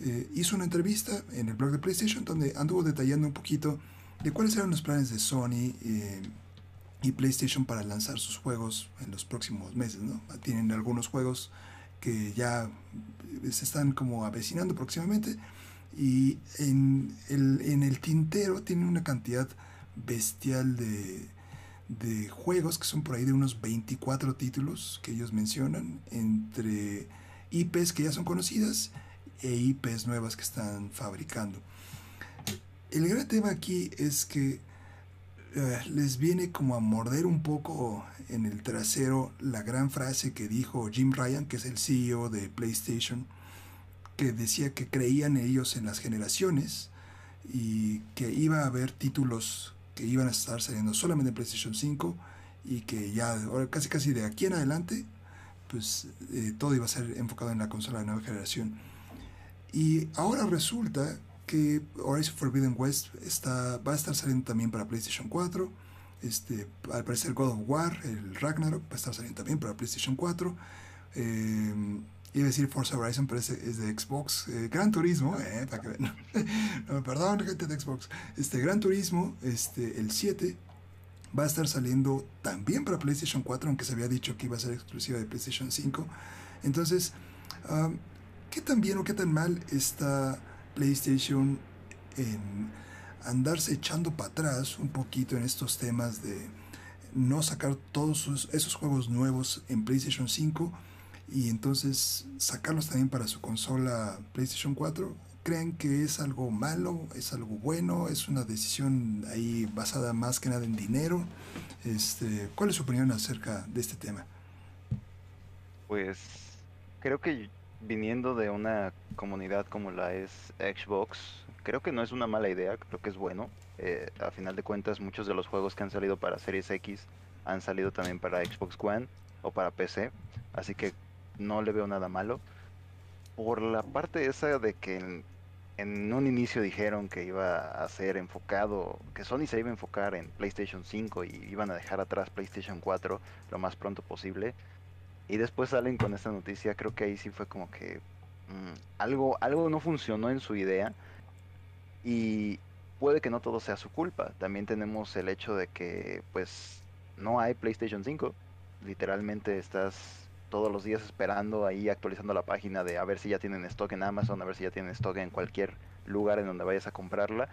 eh, hizo una entrevista en el blog de PlayStation donde anduvo detallando un poquito de cuáles eran los planes de Sony eh, y PlayStation para lanzar sus juegos en los próximos meses. ¿no? Tienen algunos juegos que ya se están como avecinando próximamente y en el, en el tintero tienen una cantidad bestial de, de juegos que son por ahí de unos 24 títulos que ellos mencionan entre IPs que ya son conocidas e IPs nuevas que están fabricando. El gran tema aquí es que eh, les viene como a morder un poco en el trasero la gran frase que dijo Jim Ryan, que es el CEO de PlayStation, que decía que creían ellos en las generaciones y que iba a haber títulos que iban a estar saliendo solamente en PlayStation 5 y que ya casi casi de aquí en adelante pues eh, todo iba a ser enfocado en la consola de nueva generación. Y ahora resulta que Horizon Forbidden West está, va a estar saliendo también para PlayStation 4. Este, al parecer God of War, el Ragnarok, va a estar saliendo también para PlayStation 4. Eh, iba a decir Forza Horizon, pero es, es de Xbox. Eh, Gran Turismo, eh, para que no, perdón, gente de Xbox. Este, Gran Turismo, este, el 7, va a estar saliendo también para PlayStation 4, aunque se había dicho que iba a ser exclusiva de PlayStation 5. Entonces, um, ¿qué tan bien o qué tan mal está PlayStation en andarse echando para atrás un poquito en estos temas de no sacar todos esos juegos nuevos en PlayStation 5 y entonces sacarlos también para su consola PlayStation 4? ¿Creen que es algo malo? ¿Es algo bueno? ¿Es una decisión ahí basada más que nada en dinero? Este, ¿Cuál es su opinión acerca de este tema? Pues creo que viniendo de una comunidad como la es Xbox, creo que no es una mala idea, creo que es bueno. Eh, a final de cuentas, muchos de los juegos que han salido para Series X han salido también para Xbox One o para PC, así que no le veo nada malo. Por la parte esa de que en, un inicio dijeron que iba a ser enfocado, que Sony se iba a enfocar en PlayStation 5 y iban a dejar atrás PlayStation 4 lo más pronto posible y después salen con esta noticia, creo que ahí sí fue como que mm, algo, algo no funcionó en su idea y puede que no todo sea su culpa. También tenemos el hecho de que pues no hay PlayStation 5. Literalmente estás todos los días esperando ahí actualizando la página de a ver si ya tienen stock en Amazon, a ver si ya tienen stock en cualquier lugar en donde vayas a comprarla.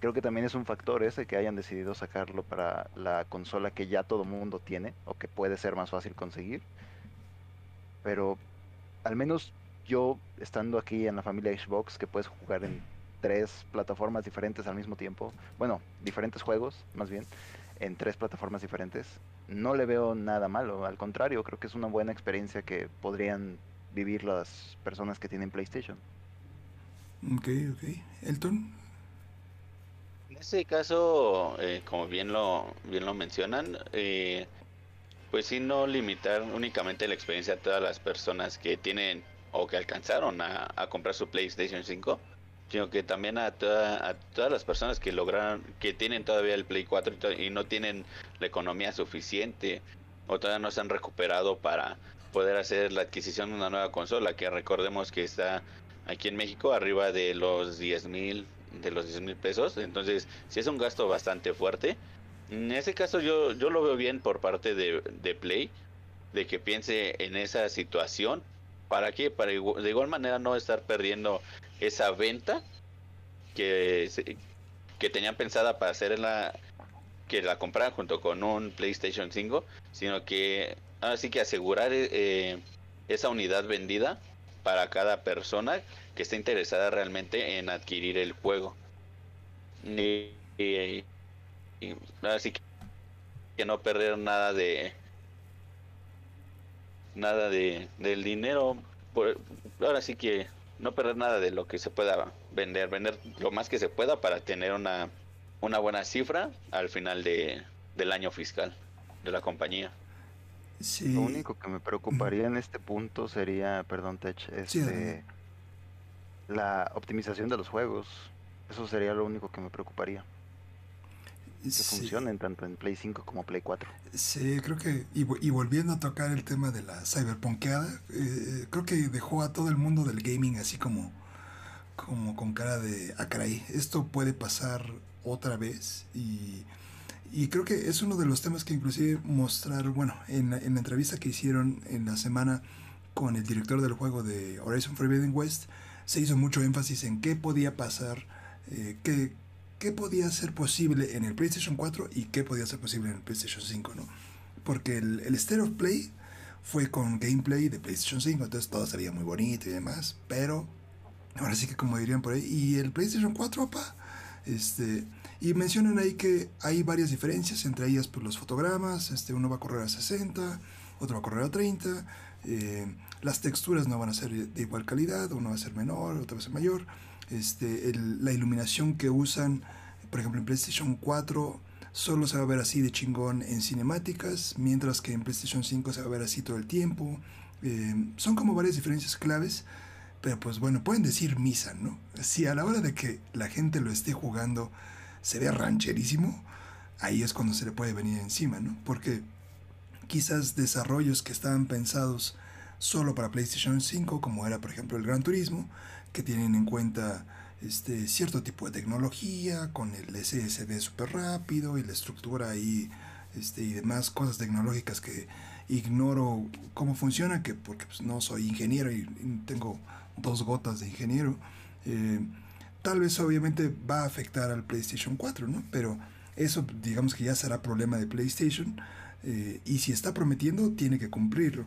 Creo que también es un factor ese que hayan decidido sacarlo para la consola que ya todo mundo tiene o que puede ser más fácil conseguir pero al menos yo estando aquí en la familia Xbox que puedes jugar en tres plataformas diferentes al mismo tiempo, bueno, diferentes juegos más bien, en tres plataformas diferentes, no le veo nada malo, al contrario, creo que es una buena experiencia que podrían vivir las personas que tienen PlayStation. Ok, ok. Elton. En este caso, eh, como bien lo, bien lo mencionan, eh, pues sí no limitar únicamente la experiencia a todas las personas que tienen o que alcanzaron a, comprar su PlayStation 5, sino que también a, toda, a todas las personas que lograron, que tienen todavía el Play 4 y, no tienen la economía suficiente o todavía no se han recuperado para poder hacer la adquisición de una nueva consola, que recordemos que está aquí en México arriba de los 10 mil de los 10 mil pesos, entonces sí es un gasto bastante fuerte en ese caso yo, yo lo veo bien por parte de, Play, de que piense en esa situación. ¿Para qué? Para de igual manera no estar perdiendo esa venta que, que tenían pensada para hacer la que la compraran junto con un PlayStation 5, sino que así que asegurar eh, esa unidad vendida para cada persona que esté interesada realmente en adquirir el juego. y así que, no perder nada de nada de del dinero ahora sí que no perder nada de lo que se pueda vender vender lo más que se pueda para tener una una buena cifra al final de, del año fiscal de la compañía Lo único que me preocuparía en este punto sería, perdón, Tech, este, la optimización de los juegos. Eso sería lo único que me preocuparía. Que funcionen tanto en Play 5 como Play 4. Sí, creo que, y, volviendo a tocar el tema de la cyberpunkeada, eh, creo que dejó a todo el mundo del gaming así como, como con cara de, ah esto puede pasar otra vez y, y, creo que es uno de los temas que inclusive mostraron, bueno, en la, en la entrevista que hicieron en la semana con el director del juego de Horizon Forbidden West, se hizo mucho énfasis en qué podía pasar, eh, qué, qué podía ser posible en el PlayStation 4 y qué podía ser posible en el PlayStation 5, ¿no? Porque el, el State of Play fue con gameplay de PlayStation 5, entonces todo se veía muy bonito y demás, pero ahora sí que como dirían por ahí, y el PlayStation 4, papá, este, y mencionan ahí que hay varias diferencias, entre ellas pues, los fotogramas, este, uno va a correr a 60, otro va a correr a 30, eh, las texturas no van a ser de igual calidad, uno va a ser menor, otro va a ser mayor, este, la iluminación que usan, por ejemplo en PlayStation 4 solo se va a ver así de chingón en cinemáticas, mientras que en PlayStation 5 se va a ver así todo el tiempo. Eh, son como varias diferencias claves, pero pues bueno, pueden decir misa, ¿no? Si a la hora de que la gente lo esté jugando se ve rancherísimo, ahí es cuando se le puede venir encima, ¿no? Porque quizás desarrollos que estaban pensados solo para PlayStation 5, como era por ejemplo el Gran Turismo, que tienen en cuenta este, cierto tipo de tecnología, con el SSD súper rápido y la estructura ahí este, y demás cosas tecnológicas que ignoro cómo funciona, que porque pues, no soy ingeniero y, tengo dos gotas de ingeniero. Eh, tal vez obviamente va a afectar al PlayStation 4, ¿no? Pero eso digamos que ya será problema de PlayStation eh, y si está prometiendo tiene que cumplirlo.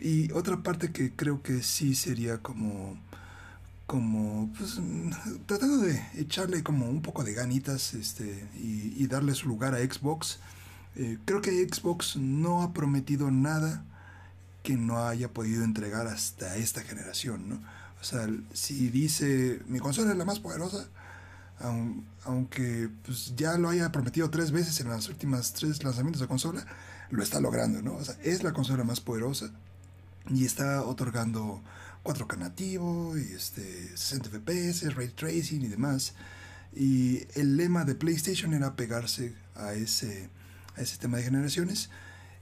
Y otra parte que creo que sí sería como como pues, tratando de echarle como un poco de ganitas este, y, darle su lugar a Xbox. Eh, creo que Xbox no ha prometido nada que no haya podido entregar hasta esta generación, ¿no? O sea, si dice mi consola es la más poderosa, aunque pues, ya lo haya prometido tres veces en las últimas tres lanzamientos de consola, lo está logrando, ¿no? O sea, es la consola más poderosa y está otorgando 4K nativo, y este, 60 FPS, ray tracing y demás. Y el lema de PlayStation era pegarse a ese, a ese tema de generaciones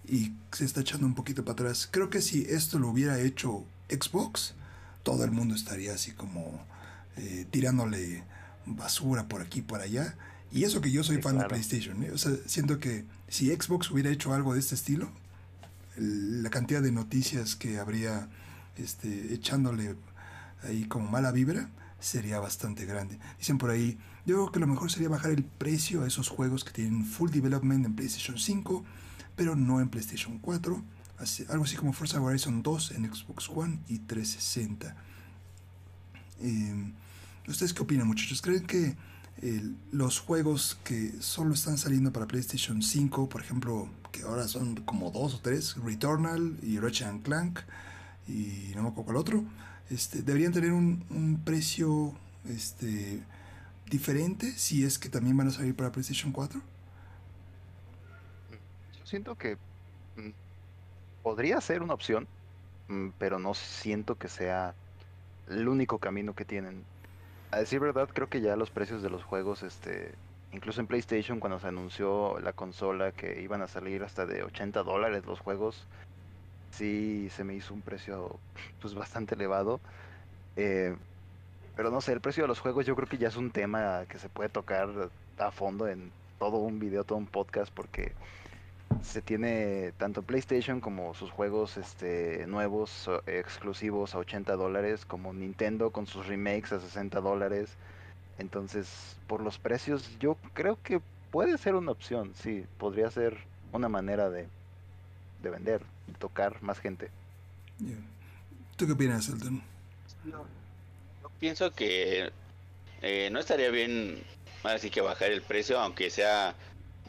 y se está echando un poquito para atrás. Creo que si esto lo hubiera hecho Xbox, todo el mundo estaría así como eh, tirándole basura por aquí y por allá. Y eso que yo soy fan de PlayStation. ¿eh? O sea, siento que si Xbox hubiera hecho algo de este estilo, la cantidad de noticias que habría este, echándole ahí como mala vibra, sería bastante grande. Dicen por ahí, yo creo que lo mejor sería bajar el precio a esos juegos que tienen full development en PlayStation 5, pero no en PlayStation 4. algo así como Forza Horizon 2 en Xbox One y 360. Em, ¿Ustedes qué opinan muchachos? ¿Creen que los juegos que solo están saliendo para PlayStation 5, por ejemplo, que ahora son como dos o tres, Returnal y Ratchet Clank, y no me acuerdo el otro, este, deberían tener un, un precio este, diferente si es que también van a salir para PlayStation 4? Yo siento que mm, podría ser una opción, mm, pero no siento que sea el único camino que tienen. A decir verdad, creo que ya los precios de los juegos, este, incluso en PlayStation cuando se anunció la consola que iban a salir hasta de 80 dólares los juegos, sí se me hizo un precio pues bastante elevado. Eh, pero no sé, el precio de los juegos yo creo que ya es un tema que se puede tocar a fondo en todo un video, todo un podcast, porque se tiene tanto PlayStation como sus juegos este, nuevos, exclusivos a 80 dólares, como Nintendo con sus remakes a 60 dólares. Entonces, por los precios, yo creo que puede ser una opción, sí, podría ser una manera de, de vender tocar más gente. ¿Tú qué opinas, Elton? yo pienso que eh, no estaría bien así que bajar el precio, aunque sea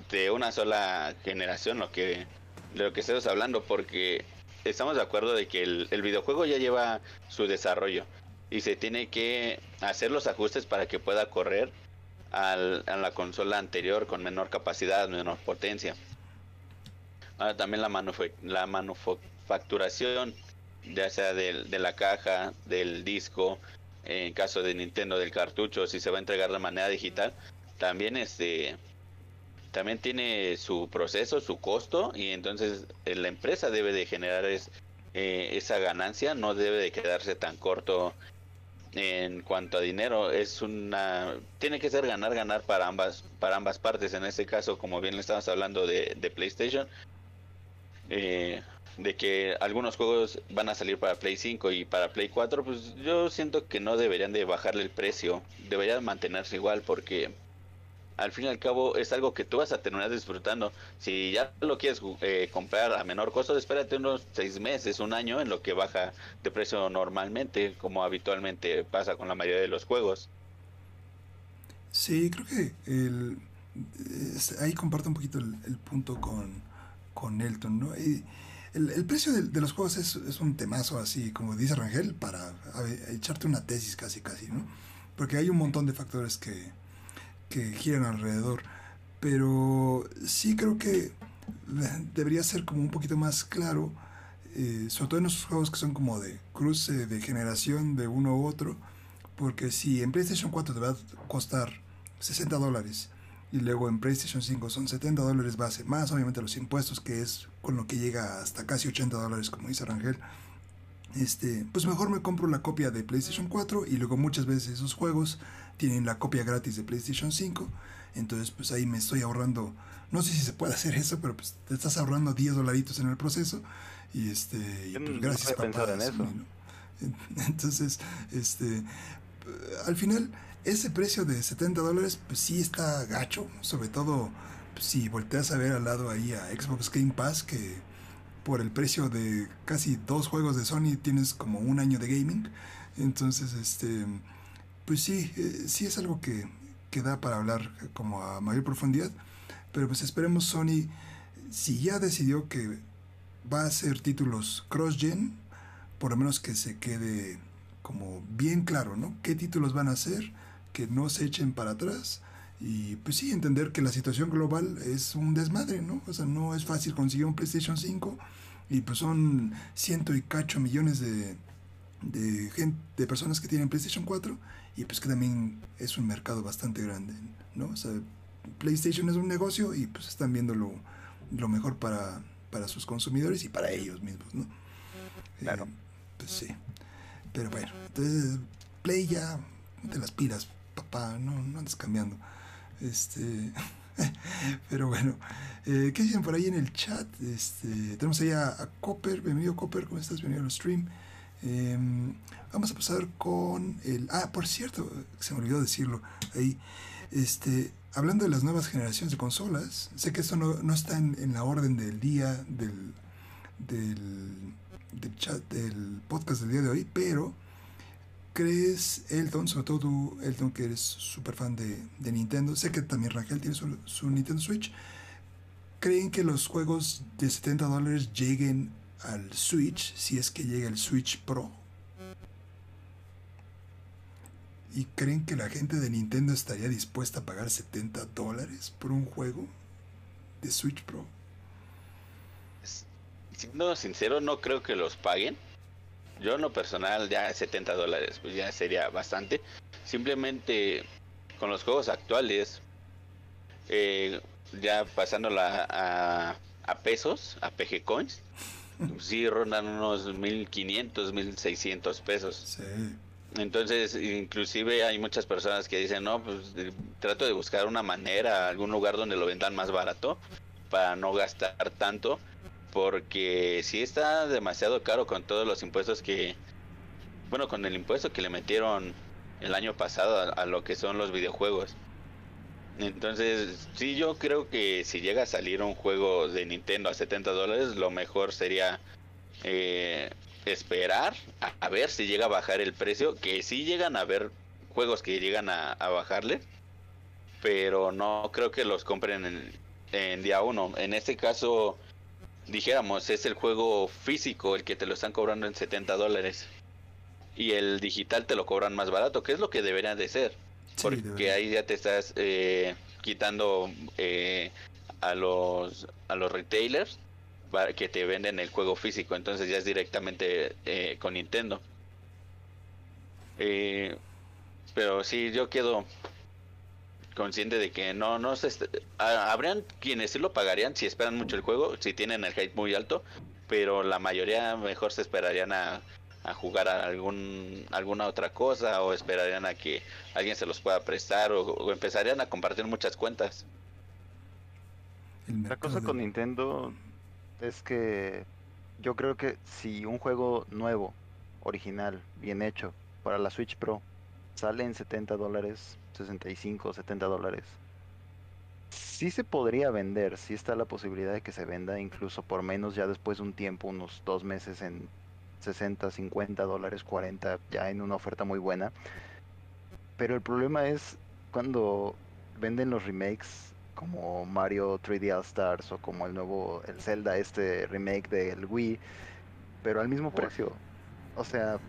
de una sola generación, lo que de lo que estamos hablando, porque estamos de acuerdo de que el, el, videojuego ya lleva su desarrollo y se tiene que hacer los ajustes para que pueda correr al, a la consola anterior con menor capacidad, menor potencia. Ahora también la, la manufacturación, ya sea de, de, la caja, del disco, en caso de Nintendo del cartucho, si se va a entregar de manera digital, también este también tiene su proceso, su costo y entonces eh, la empresa debe de generar eh, esa ganancia, no debe de quedarse tan corto en cuanto a dinero. Es una tiene que ser ganar ganar para ambas para ambas partes. En este caso, como bien le estamos hablando de, de PlayStation, eh, de que algunos juegos van a salir para Play 5 y para Play 4, pues yo siento que no deberían de bajarle el precio, deberían mantenerse igual porque al fin y al cabo es algo que tú vas a terminar disfrutando. Si ya lo quieres eh, comprar a menor costo, espérate unos seis meses, un año en lo que baja de precio normalmente, como habitualmente pasa con la mayoría de los juegos. Sí, creo que el, ahí comparto un poquito el, punto con, con Elton, ¿no? El, precio de, los juegos es, un temazo así, como dice Rangel, para echarte una tesis casi, casi, ¿no? Porque hay un montón de factores que, que giran alrededor. Pero sí creo que debería ser como un poquito más claro, eh, sobre todo en esos juegos que son como de cruce de generación de uno u otro, porque si en PlayStation 4 te va a costar 60 dólares y luego en PlayStation 5 son 70 dólares base, más obviamente los impuestos, que es con lo que llega hasta casi 80 dólares, como dice Rangel, este, pues mejor me compro la copia de PlayStation 4 y luego muchas veces esos juegos tienen la copia gratis de PlayStation 5. Entonces, pues ahí me estoy ahorrando, no sé si se puede hacer eso, pero pues te estás ahorrando 10 dolaritos en el proceso. Y este, y pues gracias papá. En eso. Entonces, este, al final, ese precio de 70 dólares, pues sí está gacho, sobre todo pues, si volteas a ver al lado ahí a Xbox Game Pass, que por el precio de casi dos juegos de Sony tienes como un año de gaming. Entonces, este, pues sí, eh, sí es algo que, que, da para hablar como a mayor profundidad. Pero pues esperemos Sony, si ya decidió que va a hacer títulos cross-gen, por lo menos que se quede como bien claro, ¿no? ¿Qué títulos van a hacer? Que no se echen para atrás. Y pues sí, entender que la situación global es un desmadre, ¿no? O sea, no es fácil conseguir un PlayStation 5 y pues son ciento y cacho millones de, de, gente, de personas que tienen PlayStation 4 y pues que también es un mercado bastante grande, ¿no? O sea, PlayStation es un negocio y pues están viendo lo, mejor para, para sus consumidores y para ellos mismos, ¿no? Claro. Eh, pues sí. Pero bueno, entonces Play ya, de las pilas, papá, no, no andes cambiando. Este, pero bueno, eh, ¿qué dicen por ahí en el chat? Este, tenemos ahí a, a Copper, bienvenido Copper, ¿cómo estás? Bienvenido al stream. Em, vamos a pasar con el... Ah, por cierto, se me olvidó decirlo ahí. Este, hablando de las nuevas generaciones de consolas, sé que esto no, está en, la orden del día del, del, del, chat, del podcast del día de hoy, pero ¿crees, Elton, sobre todo tú, Elton, que eres súper fan de, de, Nintendo, sé que también Rangel tiene su, su Nintendo Switch, ¿creen que los juegos de 70 dólares lleguen al Switch, si es que llega el Switch Pro. ¿Y creen que la gente de Nintendo estaría dispuesta a pagar 70 dólares por un juego de Switch Pro? Siendo sincero, no creo que los paguen. Yo en lo personal ya 70 dólares pues ya sería bastante. Simplemente con los juegos actuales, eh, ya pasándola a, a pesos, a PG Coins, sí rondan unos 1500, 1600 pesos. Entonces, inclusive hay muchas personas que dicen, no, pues trato de buscar una manera, algún lugar donde lo vendan más barato para no gastar tanto, porque si está demasiado caro con todos los impuestos que, bueno, con el impuesto que le metieron el año pasado a lo que son los videojuegos. Entonces, sí, yo creo que si llega a salir un juego de Nintendo a 70 dólares, lo mejor sería eh, esperar a, ver si llega a bajar el precio. Que sí llegan a haber juegos que llegan a, bajarle, pero no creo que los compren en, en día uno. En este caso, dijéramos, es el juego físico el que te lo están cobrando en 70 dólares. Y el digital te lo cobran más barato, que es lo que deberían de ser. Porque ahí ya te estás eh, quitando eh, a los a los retailers para que te venden el juego físico. Entonces ya es directamente eh, con Nintendo. Pero sí yo quedo consciente de que no, no se... habrían quienes sí lo pagarían si esperan mucho el juego, si tienen el hype muy alto, pero la mayoría mejor se esperarían a, a jugar a algún, alguna otra cosa o esperarían a que alguien se los pueda prestar o, empezarían a compartir muchas cuentas. La cosa con Nintendo es que yo creo que si un juego nuevo, original, bien hecho, para la Switch Pro, sale en 70 dólares, 65, 70 dólares, sí se podría vender, sí está la posibilidad de que se venda incluso por menos ya después de un tiempo, unos dos meses en 60, 50 dólares, 40, ya en una oferta muy buena. Pero el problema es cuando venden los remakes como Mario 3D All Stars o como el nuevo, el Zelda, este remake del Wii, pero al mismo precio. O sea,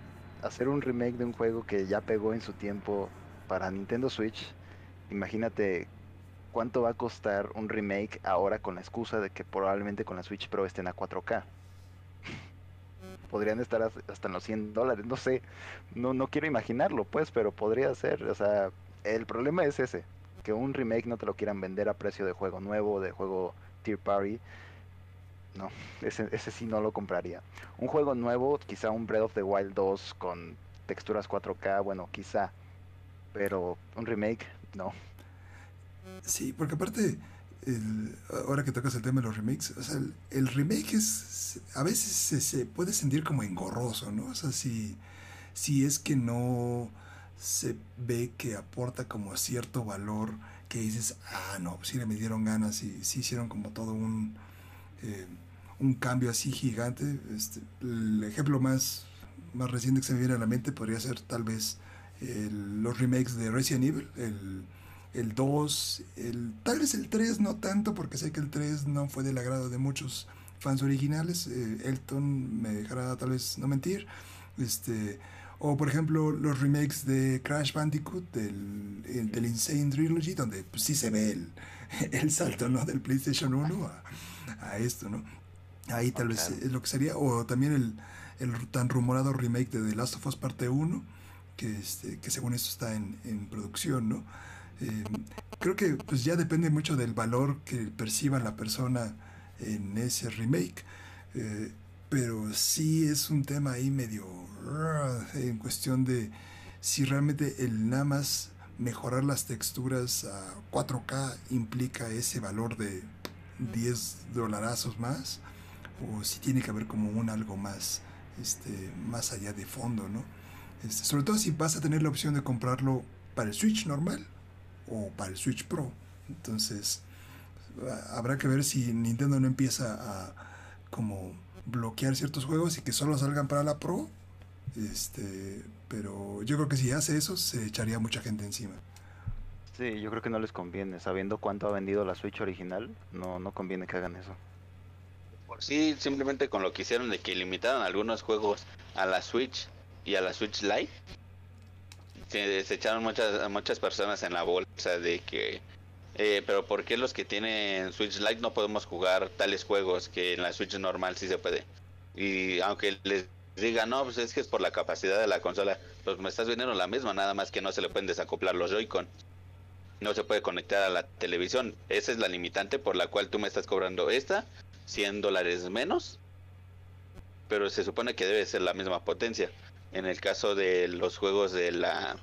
hacer un remake de un juego que ya pegó en su tiempo para Nintendo Switch, imagínate cuánto va a costar un remake ahora con la excusa de que probablemente con la Switch Pro estén a 4K podrían estar hasta en los 100 dólares, no sé, no, no quiero imaginarlo pues, pero podría ser, o sea, el problema es ese, que un remake no te lo quieran vender a precio de juego nuevo, de juego tier party, no, ese, ese sí no lo compraría. Un juego nuevo, quizá un Breath of the Wild 2 con texturas 4K, bueno, quizá, pero un remake, no. Sí, porque aparte ahora que tocas el tema de los remakes, o sea, el, remake es, a veces se, puede sentir como engorroso, ¿no? O sea, si, si es que no se ve que aporta como cierto valor que dices, ah, no, sí le dieron ganas y sí hicieron como todo un, eh, un cambio así gigante. Este, el ejemplo más, más reciente que se me viene a la mente podría ser tal vez los remakes de Resident Evil, el el 2, el, tal vez el 3 no tanto, porque sé que el 3 no fue del agrado de muchos fans originales. Eh, Elton me dejará tal vez no mentir. Este, o por ejemplo los remakes de Crash Bandicoot del, del Insane Trilogy, donde pues, sí se ve el, el salto ¿no? del PlayStation 1 a, a esto, ¿no? Ahí tal vez es lo que sería. O también el, el, tan rumorado remake de The Last of Us Parte 1, que, este, que según esto está en, en producción, ¿no? Eh, creo que pues ya depende mucho del valor que perciba la persona en ese remake. Eh, pero sí es un tema ahí medio en cuestión de si realmente el nada más mejorar las texturas a 4K implica ese valor de 10 dolarazos más o si tiene que haber como un algo más este más allá de fondo no este, sobre todo si vas a tener la opción de comprarlo para el Switch normal o para el Switch Pro. Entonces, habrá que ver si Nintendo no empieza a como bloquear ciertos juegos y que solo salgan para la Pro. Este, pero yo creo que si hace eso se echaría mucha gente encima. Sí, yo creo que no les conviene, sabiendo cuánto ha vendido la Switch original, no no conviene que hagan eso. Por sí, simplemente con lo que hicieron de que limitaron algunos juegos a la Switch y a la Switch Lite, se echaron muchas, muchas personas en la bolsa de que, eh, pero ¿por qué los que tienen Switch Lite no podemos jugar tales juegos que en la Switch normal sí se puede? Y aunque les diga, no, pues es que es por la capacidad de la consola, pues me estás vendiendo la misma, nada más que no se le pueden desacoplar los Joy-Con. No se puede conectar a la televisión. Esa es la limitante por la cual tú me estás cobrando esta, 100 dólares menos, pero se supone que debe ser la misma potencia en el caso de los juegos de la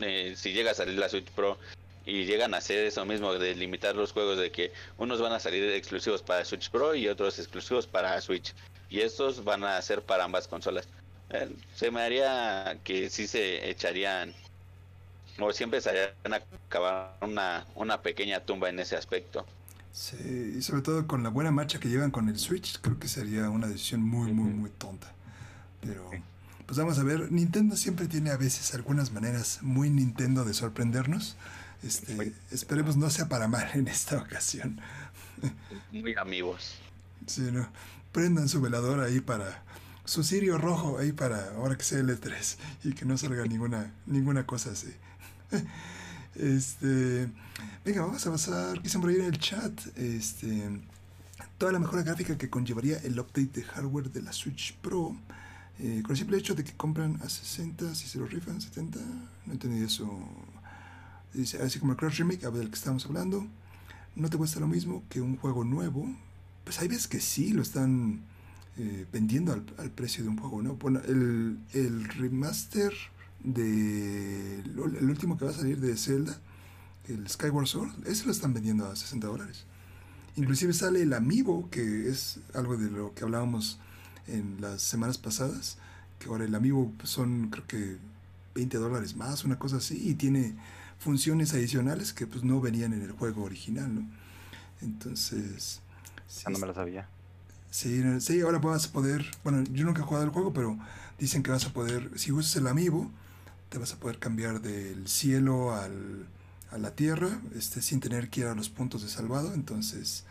eh, si llega a salir la Switch Pro y llegan a hacer eso mismo de limitar los juegos de que unos van a salir exclusivos para Switch Pro y otros exclusivos para Switch y estos van a ser para ambas consolas. Eh, se me haría que sí se echarían o siempre empezarían a acabar una, una pequeña tumba en ese aspecto. Sí, y sobre todo con la buena marcha que llevan con el Switch, creo que sería una decisión muy, muy, muy tonta. Pero pues vamos a ver, Nintendo siempre tiene a veces algunas maneras muy Nintendo de sorprendernos. Este, esperemos no sea para mal en esta ocasión. Muy amigos. Sí, ¿no? Prendan su velador ahí para su cirio rojo ahí para ahora que sea L3 y que no salga ninguna ninguna cosa así. Este, venga, vamos a pasar, quise por ahí en el chat, este, toda la mejora gráfica que conllevaría el update de hardware de la Switch Pro eh, con el simple hecho de que compran a 60, si se lo rifan 70, no entendí eso. Dice, así como el Crash Remake, del que estamos hablando, no te cuesta lo mismo que un juego nuevo. Pues hay veces que sí lo están eh, vendiendo al, al, precio de un juego nuevo. Bueno, el, el remaster de el último que va a salir de Zelda, el Skyward Sword, ese lo están vendiendo a 60 dólares. Inclusive sale el Amiibo, que es algo de lo que hablábamos en las semanas pasadas, que ahora el Amiibo son creo que 20 dólares más, una cosa así, y tiene funciones adicionales que pues no venían en el juego original, ¿no? Entonces... Sí, ah, no me lo sabía. Sí, sí, ahora vas a poder, bueno, yo nunca he jugado el juego, pero dicen que vas a poder, si usas el Amiibo, te vas a poder cambiar del cielo al, a la tierra este, sin tener que ir a los puntos de salvado. Entonces,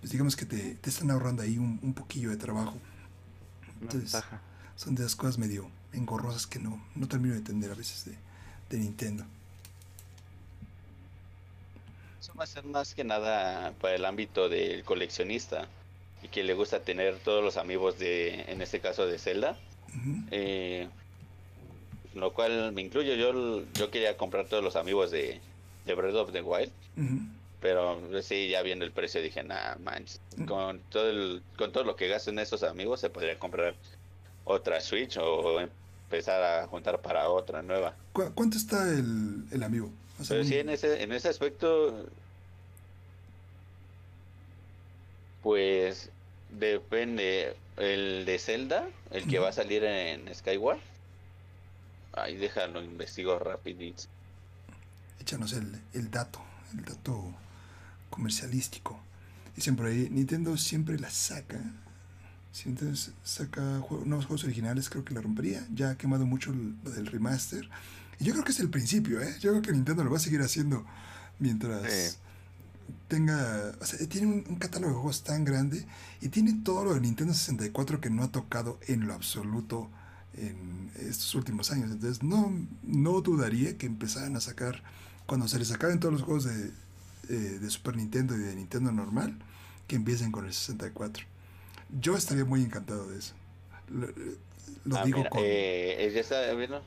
pues digamos que te, te están ahorrando ahí un, un poquillo de trabajo. Entonces, son de las cosas medio engorrosas que no, no termino de entender a veces de, de Nintendo. Eso va a ser más que nada para el ámbito del coleccionista y que le gusta tener todos los amigos de, en este caso de Zelda. eh, lo cual me incluyo, yo, yo quería comprar todos los amigos de, de Breath of the Wild. Pero sí, ya viendo el precio dije, nah, manches, con todo, el, con todo lo que gasto en esos amigos se podría comprar otra Switch o empezar a juntar para otra nueva. ¿Cuánto está el, el amigo? Pero sí, en ese, en ese aspecto, pues depende. El de Zelda, el que va a salir en Skyward. Ahí déjalo, investigo rapidito échanos el, el dato, el dato comercialístico. Dicen por ahí, Nintendo siempre la saca. Si saca nuevos juegos originales, creo que la rompería. Ya ha quemado mucho lo del remaster. Y yo creo que es el principio, ¿eh? Yo creo que Nintendo lo va a seguir haciendo mientras tenga. O sea, tiene un, un, catálogo de juegos tan grande y tiene todo lo de Nintendo 64 que no ha tocado en lo absoluto en estos últimos años. Entonces, no, no dudaría que empezaran a sacar cuando se les acaben todos los juegos de, eh, de Super Nintendo y de Nintendo normal, que empiecen con el 64. Yo estaría muy encantado de eso. Lo, ah, digo con, eh, está,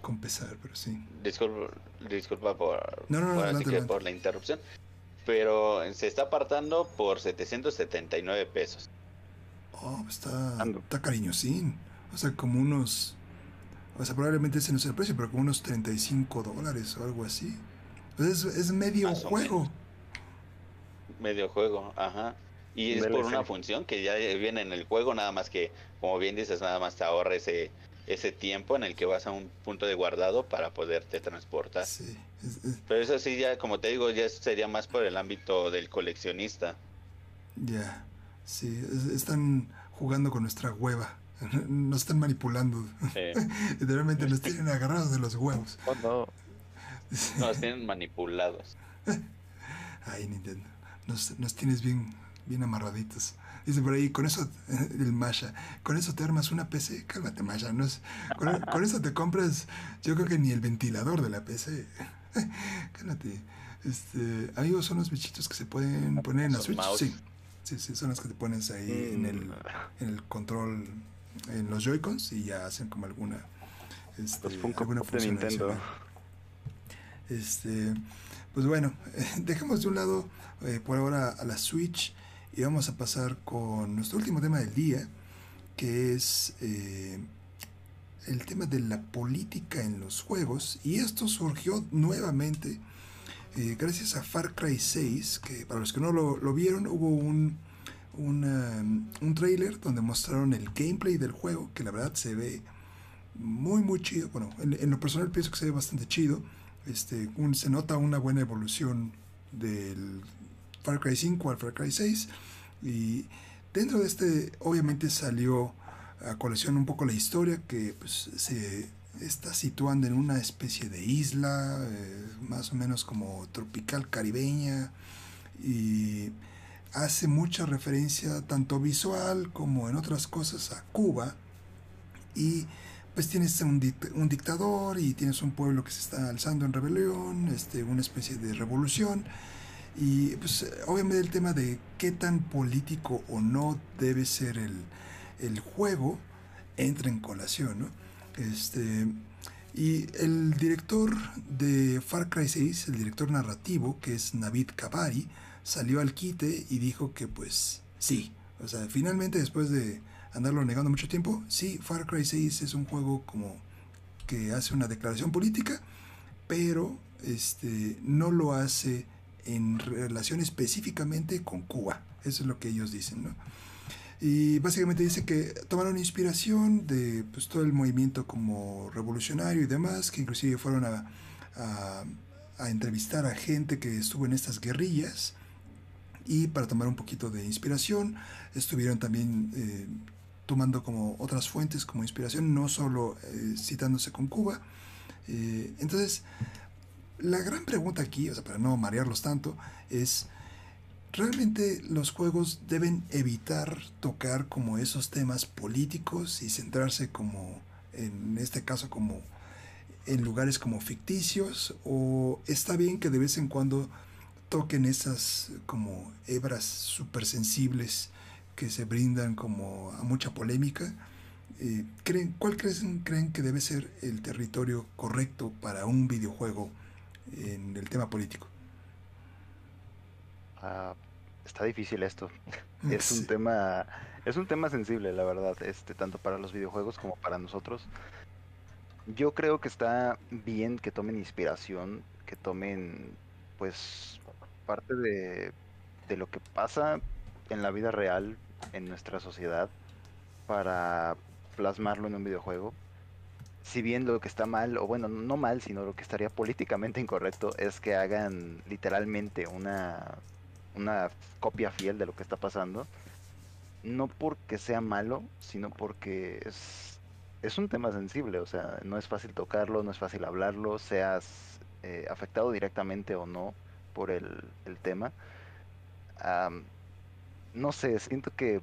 con pesar, pero sí. Disculpa, disculpa por, no, no, no, por, adelante, por la interrupción. Pero se está apartando por 779 pesos. Oh, está, está cariñosín. O sea, como unos. O sea, probablemente ese no es el precio, pero como unos 35 dólares o algo así. Pues es, medio juego. Medio juego, ajá. Y es por una función que ya viene en el juego, nada más que, como bien dices, nada más te ahorra ese, ese tiempo en el que vas a un punto de guardado para poderte transportar. Sí. Pero eso sí, ya, como te digo, ya sería más por el ámbito del coleccionista. Ya, sí, están jugando con nuestra hueva. Nos están manipulando. Literalmente nos tienen agarrados de los huevos. Oh, no. Nos tienen manipulados. Ay, Nintendo. Nos, nos tienes bien, bien amarraditos. Dice por ahí, con eso, el Masha, con eso te armas una PC. Cálmate, Masha. No es, con, eso te compras, yo creo que ni el ventilador de la PC. Cálmate. Este, amigos, son los bichitos que se pueden poner en la Switch. Sí. sí, sí, son los que te pones ahí en, el, mm. en el control, en los Joy-Cons y ya hacen como alguna, este, alguna. De Nintendo. Este, pues bueno, dejemos de un lado eh, por ahora a la Switch y vamos a pasar con nuestro último tema del día, que es eh, el tema de la política en los juegos. Y esto surgió nuevamente eh, gracias a Far Cry 6, que para los que no lo, vieron, hubo un, un, trailer donde mostraron el gameplay del juego, que la verdad se ve muy, muy chido. Bueno, en, en lo personal pienso que se ve bastante chido este, se nota una buena evolución del Far Cry 5 al Far Cry 6 y dentro de este obviamente salió a colección un poco la historia que pues, se está situando en una especie de isla eh, más o menos como tropical caribeña. Y hace mucha referencia tanto visual como en otras cosas a Cuba. Y pues tienes un, un, dictador y tienes un pueblo que se está alzando en rebelión, este, una especie de revolución. Y pues obviamente el tema de qué tan político o no debe ser el, el juego entra en colación. ¿no? Este, Y el director de Far Cry 6, el director narrativo, que es Navid Kavari, salió al quite y dijo que pues sí, o sea, finalmente después de andarlo negando mucho tiempo, sí, Far Cry 6 es un juego como que hace una declaración política, pero este no lo hace en relación específicamente con Cuba. Eso es lo que ellos dicen, ¿no? Y básicamente dice que tomaron inspiración de pues, todo el movimiento como revolucionario y demás, que inclusive fueron a, a, entrevistar a gente que estuvo en estas guerrillas y para tomar un poquito de inspiración estuvieron también eh, tomando como otras fuentes como inspiración, no solo eh, citándose con Cuba. Eh, entonces, la gran pregunta aquí, o sea, para no marearlos tanto, es realmente los juegos deben evitar tocar como esos temas políticos y centrarse como, en este caso, como en lugares como ficticios o está bien que de vez en cuando toquen esas como hebras súper sensibles que se brindan como a mucha polémica. Eh, ¿creen, ¿Cuál creen, creen que debe ser el territorio correcto para un videojuego en el tema político? Ah, está difícil esto. Es un tema, es un tema sensible, la verdad, este, tanto para los videojuegos como para nosotros. Yo creo que está bien que tomen inspiración, que tomen, pues, parte de, de lo que pasa en la vida real, en nuestra sociedad, para plasmarlo en un videojuego. Si bien lo que está mal, o bueno, no mal, sino lo que estaría políticamente incorrecto, es que hagan literalmente una una copia fiel de lo que está pasando. No porque sea malo, sino porque es, es un tema sensible, o sea, no es fácil tocarlo, no es fácil hablarlo, seas eh, afectado directamente o no por el, el tema. no sé, siento que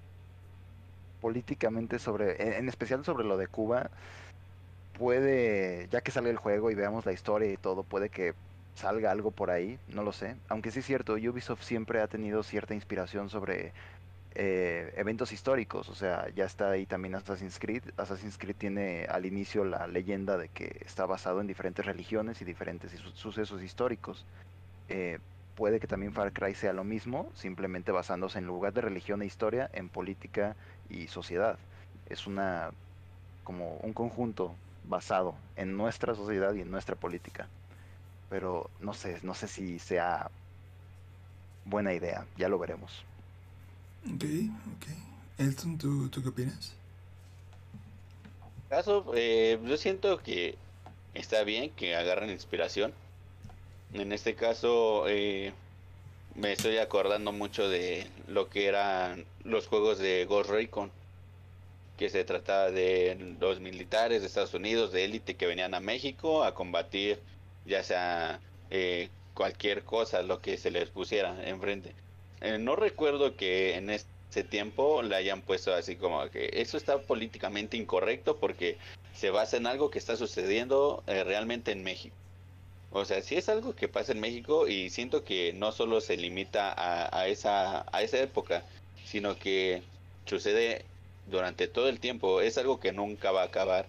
políticamente sobre, en, especial sobre lo de Cuba, puede, ya que sale el juego y veamos la historia y todo, puede que salga algo por ahí, no lo sé. Aunque sí es cierto, Ubisoft siempre ha tenido cierta inspiración sobre eh, eventos históricos, o sea, ya está ahí también Assassin's Creed. Assassin's Creed tiene al inicio la leyenda de que está basado en diferentes religiones y diferentes sucesos históricos. Eh, puede que también Far Cry sea lo mismo, simplemente basándose en lugar de religión e historia, en política y sociedad. Es una como un conjunto basado en nuestra sociedad y en nuestra política pero no sé, no sé si sea buena idea, ya lo veremos. Ok, ok. Elton, ¿tú, qué opinas? Caso, eh, yo siento que está bien que agarren inspiración. En este caso, eh, me estoy acordando mucho de lo que eran los juegos de Ghost Recon, que se trataba de los militares de Estados Unidos, de élite que venían a México a combatir ya sea eh, cualquier cosa, lo que se les pusiera enfrente. Eh, no recuerdo que en ese tiempo le hayan puesto así como que eso está políticamente incorrecto porque se basa en algo que está sucediendo eh, realmente en México. O sea, si es algo que pasa en México y siento que no solo se limita a, esa, a esa época, sino que sucede durante todo el tiempo, es algo que nunca va a acabar.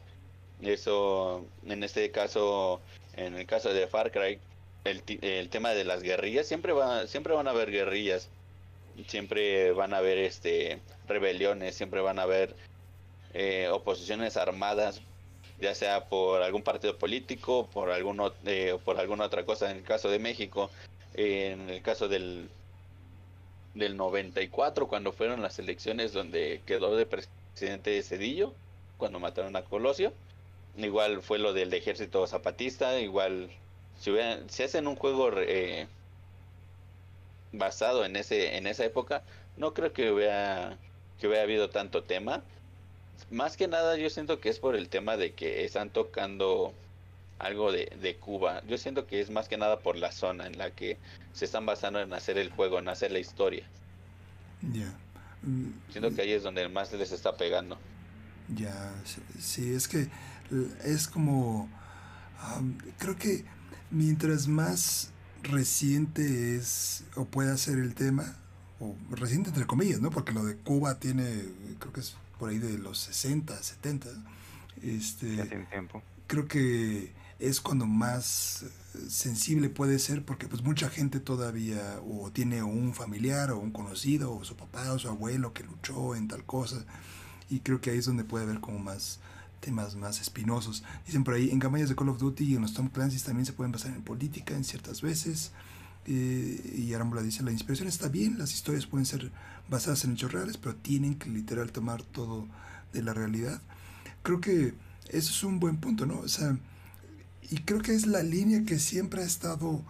Eso, en este caso, en el caso de Far Cry, el, el tema de las guerrillas, siempre, va, siempre van a haber guerrillas, siempre van a haber este, rebeliones, siempre van a haber eh, oposiciones armadas, ya sea por algún partido político, por, alguno, eh, por alguna otra cosa, en el caso de México, en el caso del, del 94, cuando fueron las elecciones donde quedó de presidente Cedillo, cuando mataron a Colosio Igual fue lo del ejército zapatista, igual si, si hacen un juego eh, basado en ese en esa época, no creo que hubiera que hubiera habido tanto tema. Más que nada yo siento que es por el tema de que están tocando algo de, de Cuba. Yo siento que es más que nada por la zona en la que se están basando en hacer el juego, en hacer la historia. Ya. Siento que ahí es donde más les está pegando. Ya, sí, es que es como, creo que mientras más reciente es o pueda ser el tema, o reciente entre comillas, ¿no? Porque lo de Cuba tiene, creo que es por ahí de los 60, 70. Este, ya tiene tiempo. creo que es cuando más sensible puede ser porque pues mucha gente todavía o tiene un familiar o un conocido o su papá o su abuelo que luchó en tal cosa y creo que ahí es donde puede haber como más temas más espinosos. Dicen por ahí, en campañas de Call of Duty y en los Tom Clancy's también se pueden basar en política en ciertas veces. Eh, y Arámbula dice, la inspiración está bien, las historias pueden ser basadas en hechos reales, pero tienen que literal tomar todo de la realidad. Creo que eso es un buen punto, ¿no? O sea, y creo que es la línea que siempre ha estado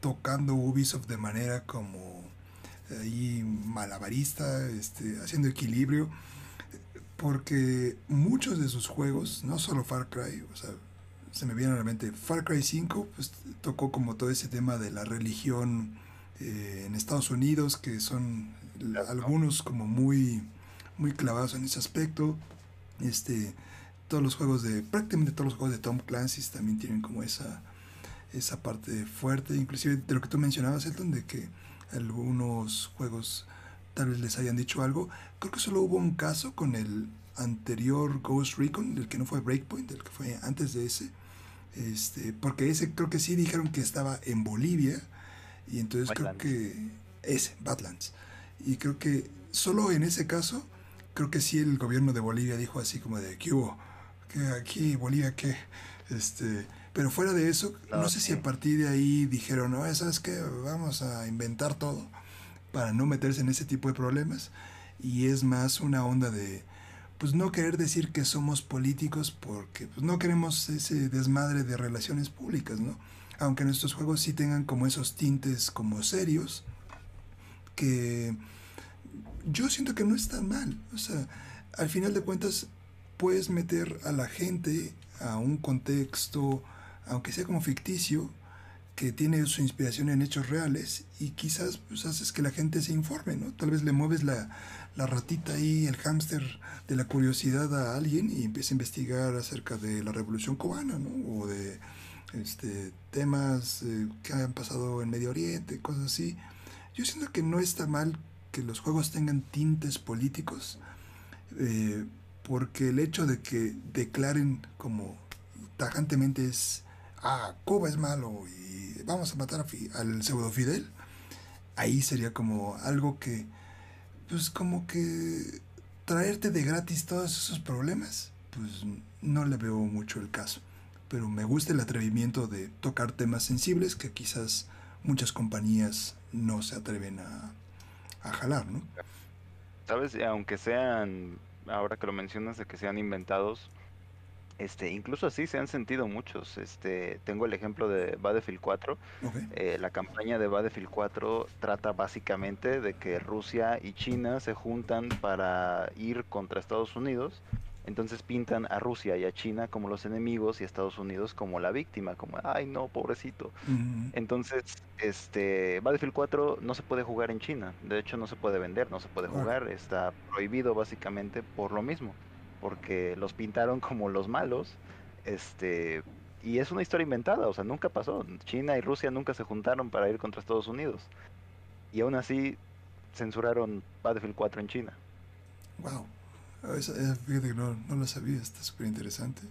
tocando Ubisoft de manera como ahí malabarista, este, haciendo equilibrio, porque muchos de sus juegos, no solo Far Cry, o sea, se me viene a la mente, Far Cry 5 pues, tocó como todo ese tema de la religión eh, en Estados Unidos, que son algunos como muy, muy clavados en ese aspecto. Este, todos los juegos de, prácticamente todos los juegos de Tom Clancy también tienen como esa, esa parte fuerte, inclusive de lo que tú mencionabas, Elton, de que algunos juegos tal vez les hayan dicho algo. Creo que solo hubo un caso con el anterior Ghost Recon, el que no fue Breakpoint, el que fue antes de ese. Este, porque ese creo que sí dijeron que estaba en Bolivia. Y entonces creo que ese, Badlands. Y creo que solo en ese caso, creo que sí el gobierno de Bolivia dijo así como de, ¿qué hubo? Que aquí Bolivia que este pero fuera de eso no, sé si a partir de ahí dijeron no sabes que vamos a inventar todo para no meterse en ese tipo de problemas y es más una onda de pues no querer decir que somos políticos porque pues, no queremos ese desmadre de relaciones públicas no aunque nuestros juegos sí tengan como esos tintes como serios que yo siento que no están mal. O sea al final de cuentas puedes meter a la gente a un contexto, aunque sea como ficticio, que tiene su inspiración en hechos reales y quizás pues, haces que la gente se informe, ¿no? Tal vez le mueves la, ratita ahí, el hámster de la curiosidad a alguien y empieza a investigar acerca de la revolución cubana, ¿no? O de este, temas eh, que han pasado en Medio Oriente, cosas así. Yo siento que no está mal que los juegos tengan tintes políticos, eh, porque el hecho de que declaren como tajantemente es, ah, Cuba es malo y vamos a matar al pseudo Fidel, ahí sería como algo que, pues como que traerte de gratis todos esos problemas, pues no le veo mucho el caso. Pero me gusta el atrevimiento de tocar temas sensibles que quizás muchas compañías no se atreven a, a jalar, ¿no? Sabes, aunque sean ahora que lo mencionas de que sean inventados, este, incluso así se han sentido muchos. Este, tengo el ejemplo de Battlefield 4. Eh, la campaña de Battlefield 4 trata básicamente de que Rusia y China se juntan para ir contra Estados Unidos. Entonces pintan a Rusia y a China como los enemigos y a Estados Unidos como la víctima, como ay no, pobrecito. Entonces, este Battlefield 4 no se puede jugar en China. De hecho, no se puede vender, no se puede jugar, está prohibido básicamente por lo mismo, porque los pintaron como los malos. Este, y es una historia inventada, o sea, nunca pasó. China y Rusia nunca se juntaron para ir contra Estados Unidos. Y aún así censuraron Battlefield 4 en China. Wow. Fíjate que no, no lo sabía, está súper interesante.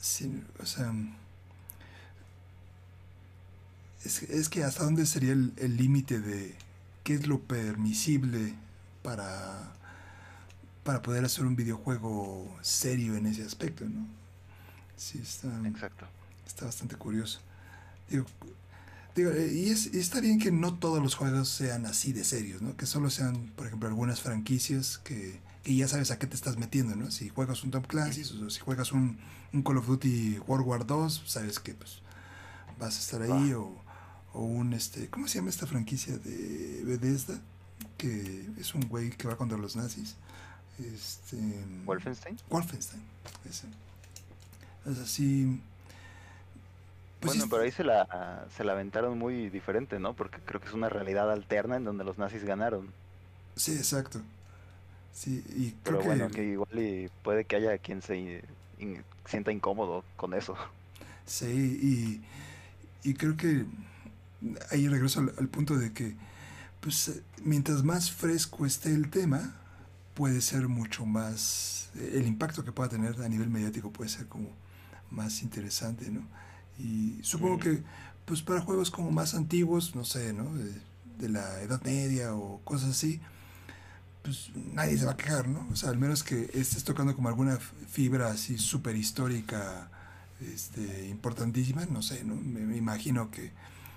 Sí, o sea, es, es, que hasta dónde sería el límite de qué es lo permisible para, para poder hacer un videojuego serio en ese aspecto, ¿no? Sí, está, Exacto. está bastante curioso. Digo, eh, y, es, está bien que no todos los juegos sean así de serios, ¿no? Que solo sean, por ejemplo, algunas franquicias que, ya sabes a qué te estás metiendo, ¿no? Si juegas un Top Clancy o si juegas un, Call of Duty World War 2, sabes que pues vas a estar ahí o, o, un este, ¿cómo se llama esta franquicia de Bethesda? Que es un güey que va contra los nazis. Este Wolfenstein. Wolfenstein. Es así pues bueno, pero ahí se la, se la aventaron muy diferente, ¿no? Porque creo que es una realidad alterna en donde los nazis ganaron. Sí, exacto. Sí, y creo pero bueno, que igual y puede que haya quien se sienta incómodo con eso. Sí, y, y creo que ahí regreso al, punto de que, pues, mientras más fresco esté el tema, puede ser mucho más, el impacto que pueda tener a nivel mediático puede ser como más interesante, ¿no? Y supongo que, pues para juegos como más antiguos, no sé, ¿no? De, la Edad Media o cosas así, pues nadie se va a quejar, ¿no? O sea, al menos que estés tocando como alguna fibra así súper histórica, este, importantísima, no sé, ¿no? Me, imagino que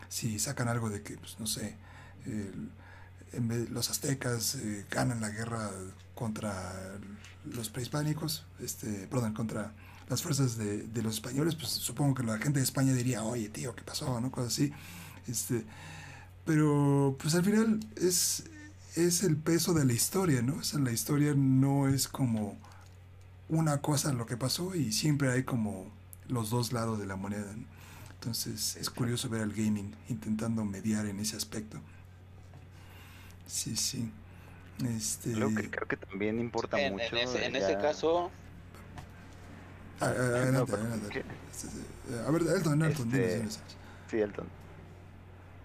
si sacan algo de que, pues no sé, los aztecas eh, ganan la guerra contra los prehispánicos, este, perdón, contra las fuerzas de, los españoles, pues supongo que la gente de España diría, oye tío, ¿qué pasó? ¿no? Cosas así. Este, pero pues al final es, es el peso de la historia, ¿no? O sea, la historia no es como una cosa lo que pasó y siempre hay como los dos lados de la moneda. Entonces es curioso ver al gaming intentando mediar en ese aspecto. Sí, sí. Este... Creo que, creo que también importa mucho. En ese, en ese caso, Ah, ah, adelante, adelante. A ver, Elton, Elton, este... Sí, Elton.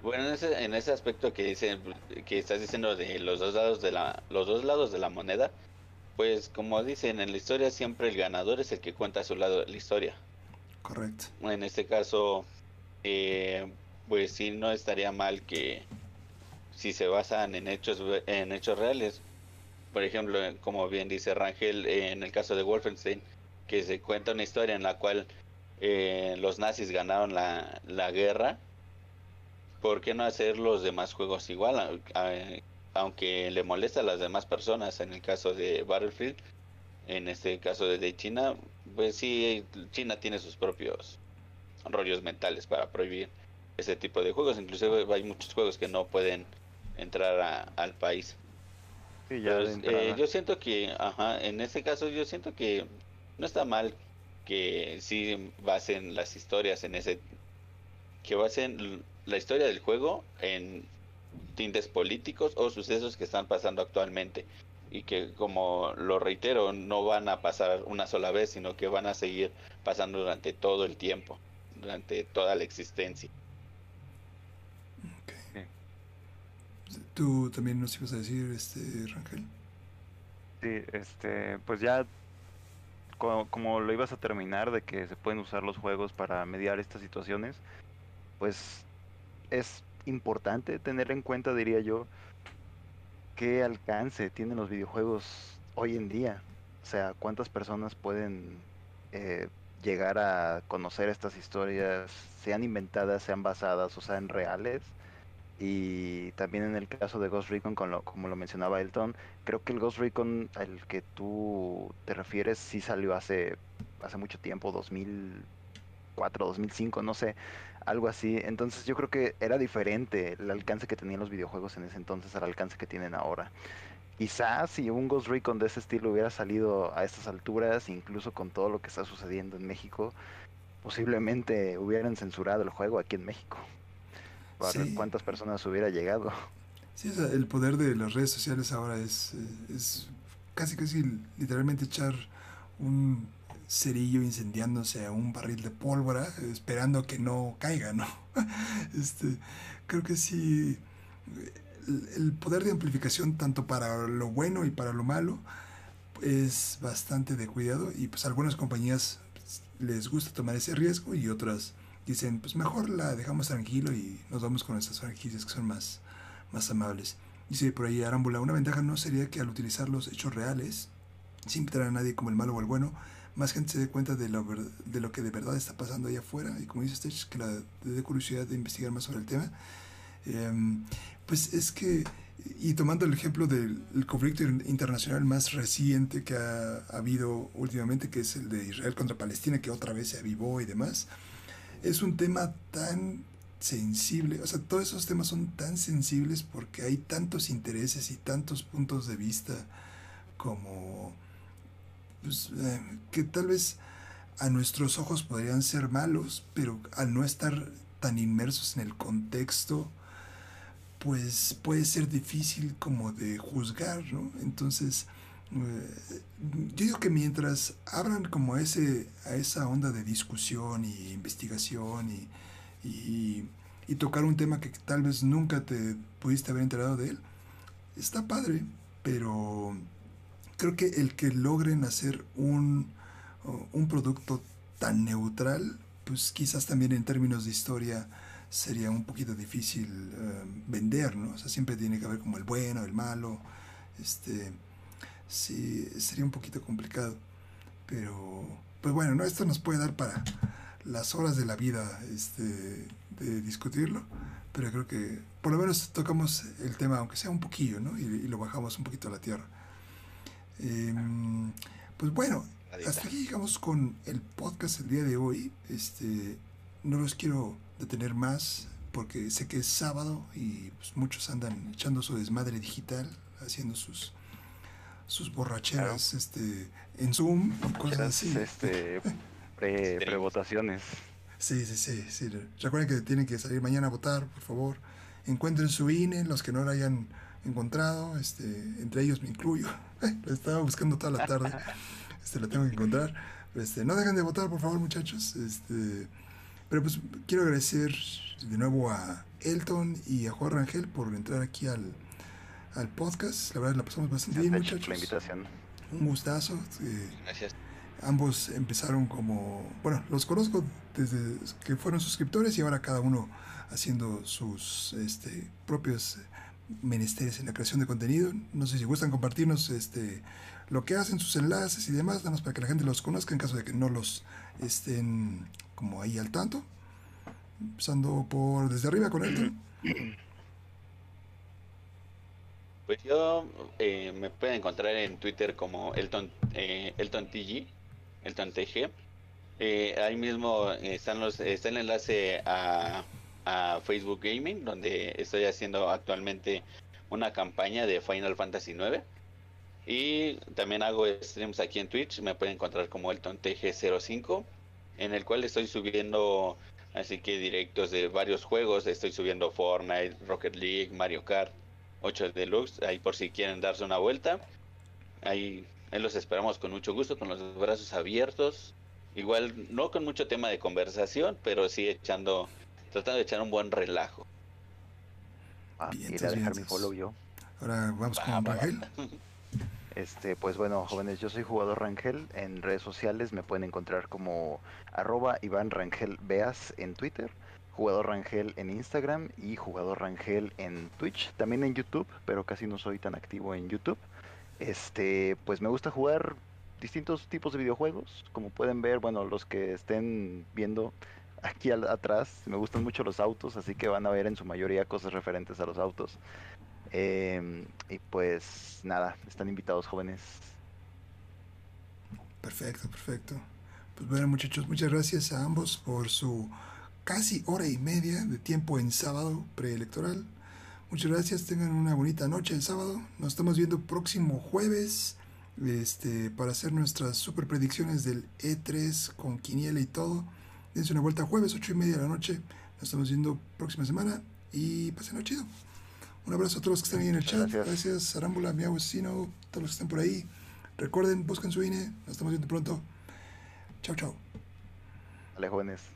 Bueno, en ese, en ese aspecto que dice, que estás diciendo de los dos lados de la, los dos lados de la moneda, pues como dicen en la historia siempre el ganador es el que cuenta a su lado de la historia. Correcto. En este caso, eh, pues sí no estaría mal que si se basan en hechos, en hechos reales, por ejemplo, como bien dice Rangel, en el caso de Wolfenstein, que se cuenta una historia en la cual eh, los nazis ganaron la, la, guerra, ¿por qué no hacer los demás juegos igual? aunque le molesta a las demás personas, en el caso de Battlefield, en este caso de China, pues sí, China tiene sus propios rollos mentales para prohibir ese tipo de juegos, inclusive hay muchos juegos que no pueden entrar al país. Eh, yo siento que, ajá, en este caso yo siento que no está mal que sí basen las historias en ese que basen la historia del juego en tintes políticos o sucesos que están pasando actualmente y que como lo reitero no van a pasar una sola vez sino que van a seguir pasando durante todo el tiempo durante toda la existencia. Tú también nos ibas a decir este Rangel sí este pues ya como, lo ibas a terminar, de que se pueden usar los juegos para mediar estas situaciones, pues es importante tener en cuenta, diría yo, qué alcance tienen los videojuegos hoy en día. O sea, cuántas personas pueden eh, llegar a conocer estas historias, sean inventadas, sean basadas o sean reales y también en el caso de Ghost Recon, como lo mencionaba Elton, creo que el Ghost Recon al que tú te refieres sí salió hace, hace mucho tiempo, 2004, 2005, no sé, algo así. Entonces yo creo que era diferente el alcance que tenían los videojuegos en ese entonces al alcance que tienen ahora. Quizás si un Ghost Recon de ese estilo hubiera salido a estas alturas, incluso con todo lo que está sucediendo en México, posiblemente hubieran censurado el juego aquí en México para cuántas personas hubiera llegado. Sí, el poder de las redes sociales ahora es, es casi casi literalmente echar un cerillo incendiándose a un barril de pólvora esperando que no caiga, ¿no? Este, creo que sí, el poder de amplificación tanto para lo bueno y para lo malo es bastante de cuidado y pues algunas compañías les gusta tomar ese riesgo y otras dicen, pues mejor la dejamos tranquilo y nos vamos con nuestras franquicias que son más, más amables. Dice por ahí Arámbula, una ventaja no sería que al utilizar los hechos reales, sin traer a nadie como el malo o el bueno, más gente se dé cuenta de lo, de lo que de verdad está pasando allá afuera. Y como dice Stitch, que la dé curiosidad de investigar más sobre el tema. Em, pues es que, y tomando el ejemplo del conflicto internacional más reciente que ha, ha, habido últimamente, que es el de Israel contra Palestina, que otra vez se avivó y demás, es un tema tan sensible, o sea, todos esos temas son tan sensibles porque hay tantos intereses y tantos puntos de vista como pues, eh, que tal vez a nuestros ojos podrían ser malos, pero al no estar tan inmersos en el contexto, pues puede ser difícil como de juzgar, ¿no? Entonces, yo digo que mientras abran como ese, a esa onda de discusión y investigación y, y, tocar un tema que tal vez nunca te pudiste haber enterado de él, está padre, pero creo que el que logren hacer un, un producto tan neutral, pues quizás también en términos de historia sería un poquito difícil eh, vender, ¿no? O sea, siempre tiene que haber como el bueno, el malo, este, sí, sería un poquito complicado, pero, pues bueno, ¿no? Esto nos puede dar para las horas de la vida este, de discutirlo, pero creo que por lo menos tocamos el tema, aunque sea un poquillo, ¿no? Y, lo bajamos un poquito a la tierra. Em, pues bueno, hasta aquí llegamos con el podcast el día de hoy. Este, no los quiero detener más porque sé que es sábado y pues, muchos andan echando su desmadre digital, haciendo sus sus borracheras este en Zoom y cosas así. Este, pre, prevotaciones. Sí, sí, sí, sí. Recuerden que tienen que salir mañana a votar, por favor. Encuentren su INE, los que no lo hayan encontrado, este, entre ellos me incluyo. lo estaba buscando toda la tarde. Este, lo tengo que encontrar. Este, no dejen de votar, por favor, muchachos. Este, pero pues quiero agradecer de nuevo a Elton y a Juan Rangel por entrar aquí al, al podcast. La verdad la pasamos bastante bien, muchachos. la invitación. Un gustazo. Eh, Gracias. Ambos empezaron como, bueno, los conozco desde que fueron suscriptores y ahora cada uno haciendo sus este, propios menesteres en la creación de contenido. No sé si gustan compartirnos este, lo que hacen, sus enlaces y demás, nada más para que la gente los conozca en caso de que no los estén como ahí al tanto. Empezando por desde arriba con Elton. Pues yo eh, me pueden encontrar en Twitter como Elton, eh, Elton TG, Elton. Eh, ahí mismo están los, está el enlace a, a Facebook Gaming, donde estoy haciendo actualmente una campaña de Final Fantasy IX. Y también hago streams aquí en Twitch, me pueden encontrar como Elton TG05 en el cual estoy subiendo así que directos de varios juegos, estoy subiendo Fortnite, Rocket League, Mario Kart 8 Deluxe, ahí por si quieren darse una vuelta. Ahí, ahí los esperamos con mucho gusto, con los brazos abiertos. Igual no con mucho tema de conversación, pero sí echando, tratando de echar un buen relajo. Ah, ir a dejar mi follow yo. Ahora vamos con Rafael. Este, pues bueno, jóvenes, yo soy jugador Rangel. En redes sociales me pueden encontrar como arroba Iván Rangel Beas en Twitter, jugador Rangel en Instagram y jugador Rangel en Twitch, también en YouTube, pero casi no soy tan activo en YouTube. Este, pues me gusta jugar distintos tipos de videojuegos. Como pueden ver, bueno, los que estén viendo aquí atrás, me gustan mucho los autos, así que van a ver en su mayoría cosas referentes a los autos. Em, y pues nada, están invitados jóvenes. Perfecto, perfecto. Pues bueno muchachos, muchas gracias a ambos por su casi hora y media de tiempo en sábado preelectoral. Muchas gracias, tengan una bonita noche el sábado. Nos estamos viendo próximo jueves este, para hacer nuestras super predicciones del E3 con Quiniela y todo. Dense una vuelta jueves, ocho y media de la noche. Nos estamos viendo próxima semana y pasen chido. Un abrazo a todos los que están ahí en el chat. Gracias, Arámbula, mi Vecino, todos los que están por ahí. Recuerden, busquen su INE. Nos estamos viendo pronto. Chao, chao. Vale, jóvenes.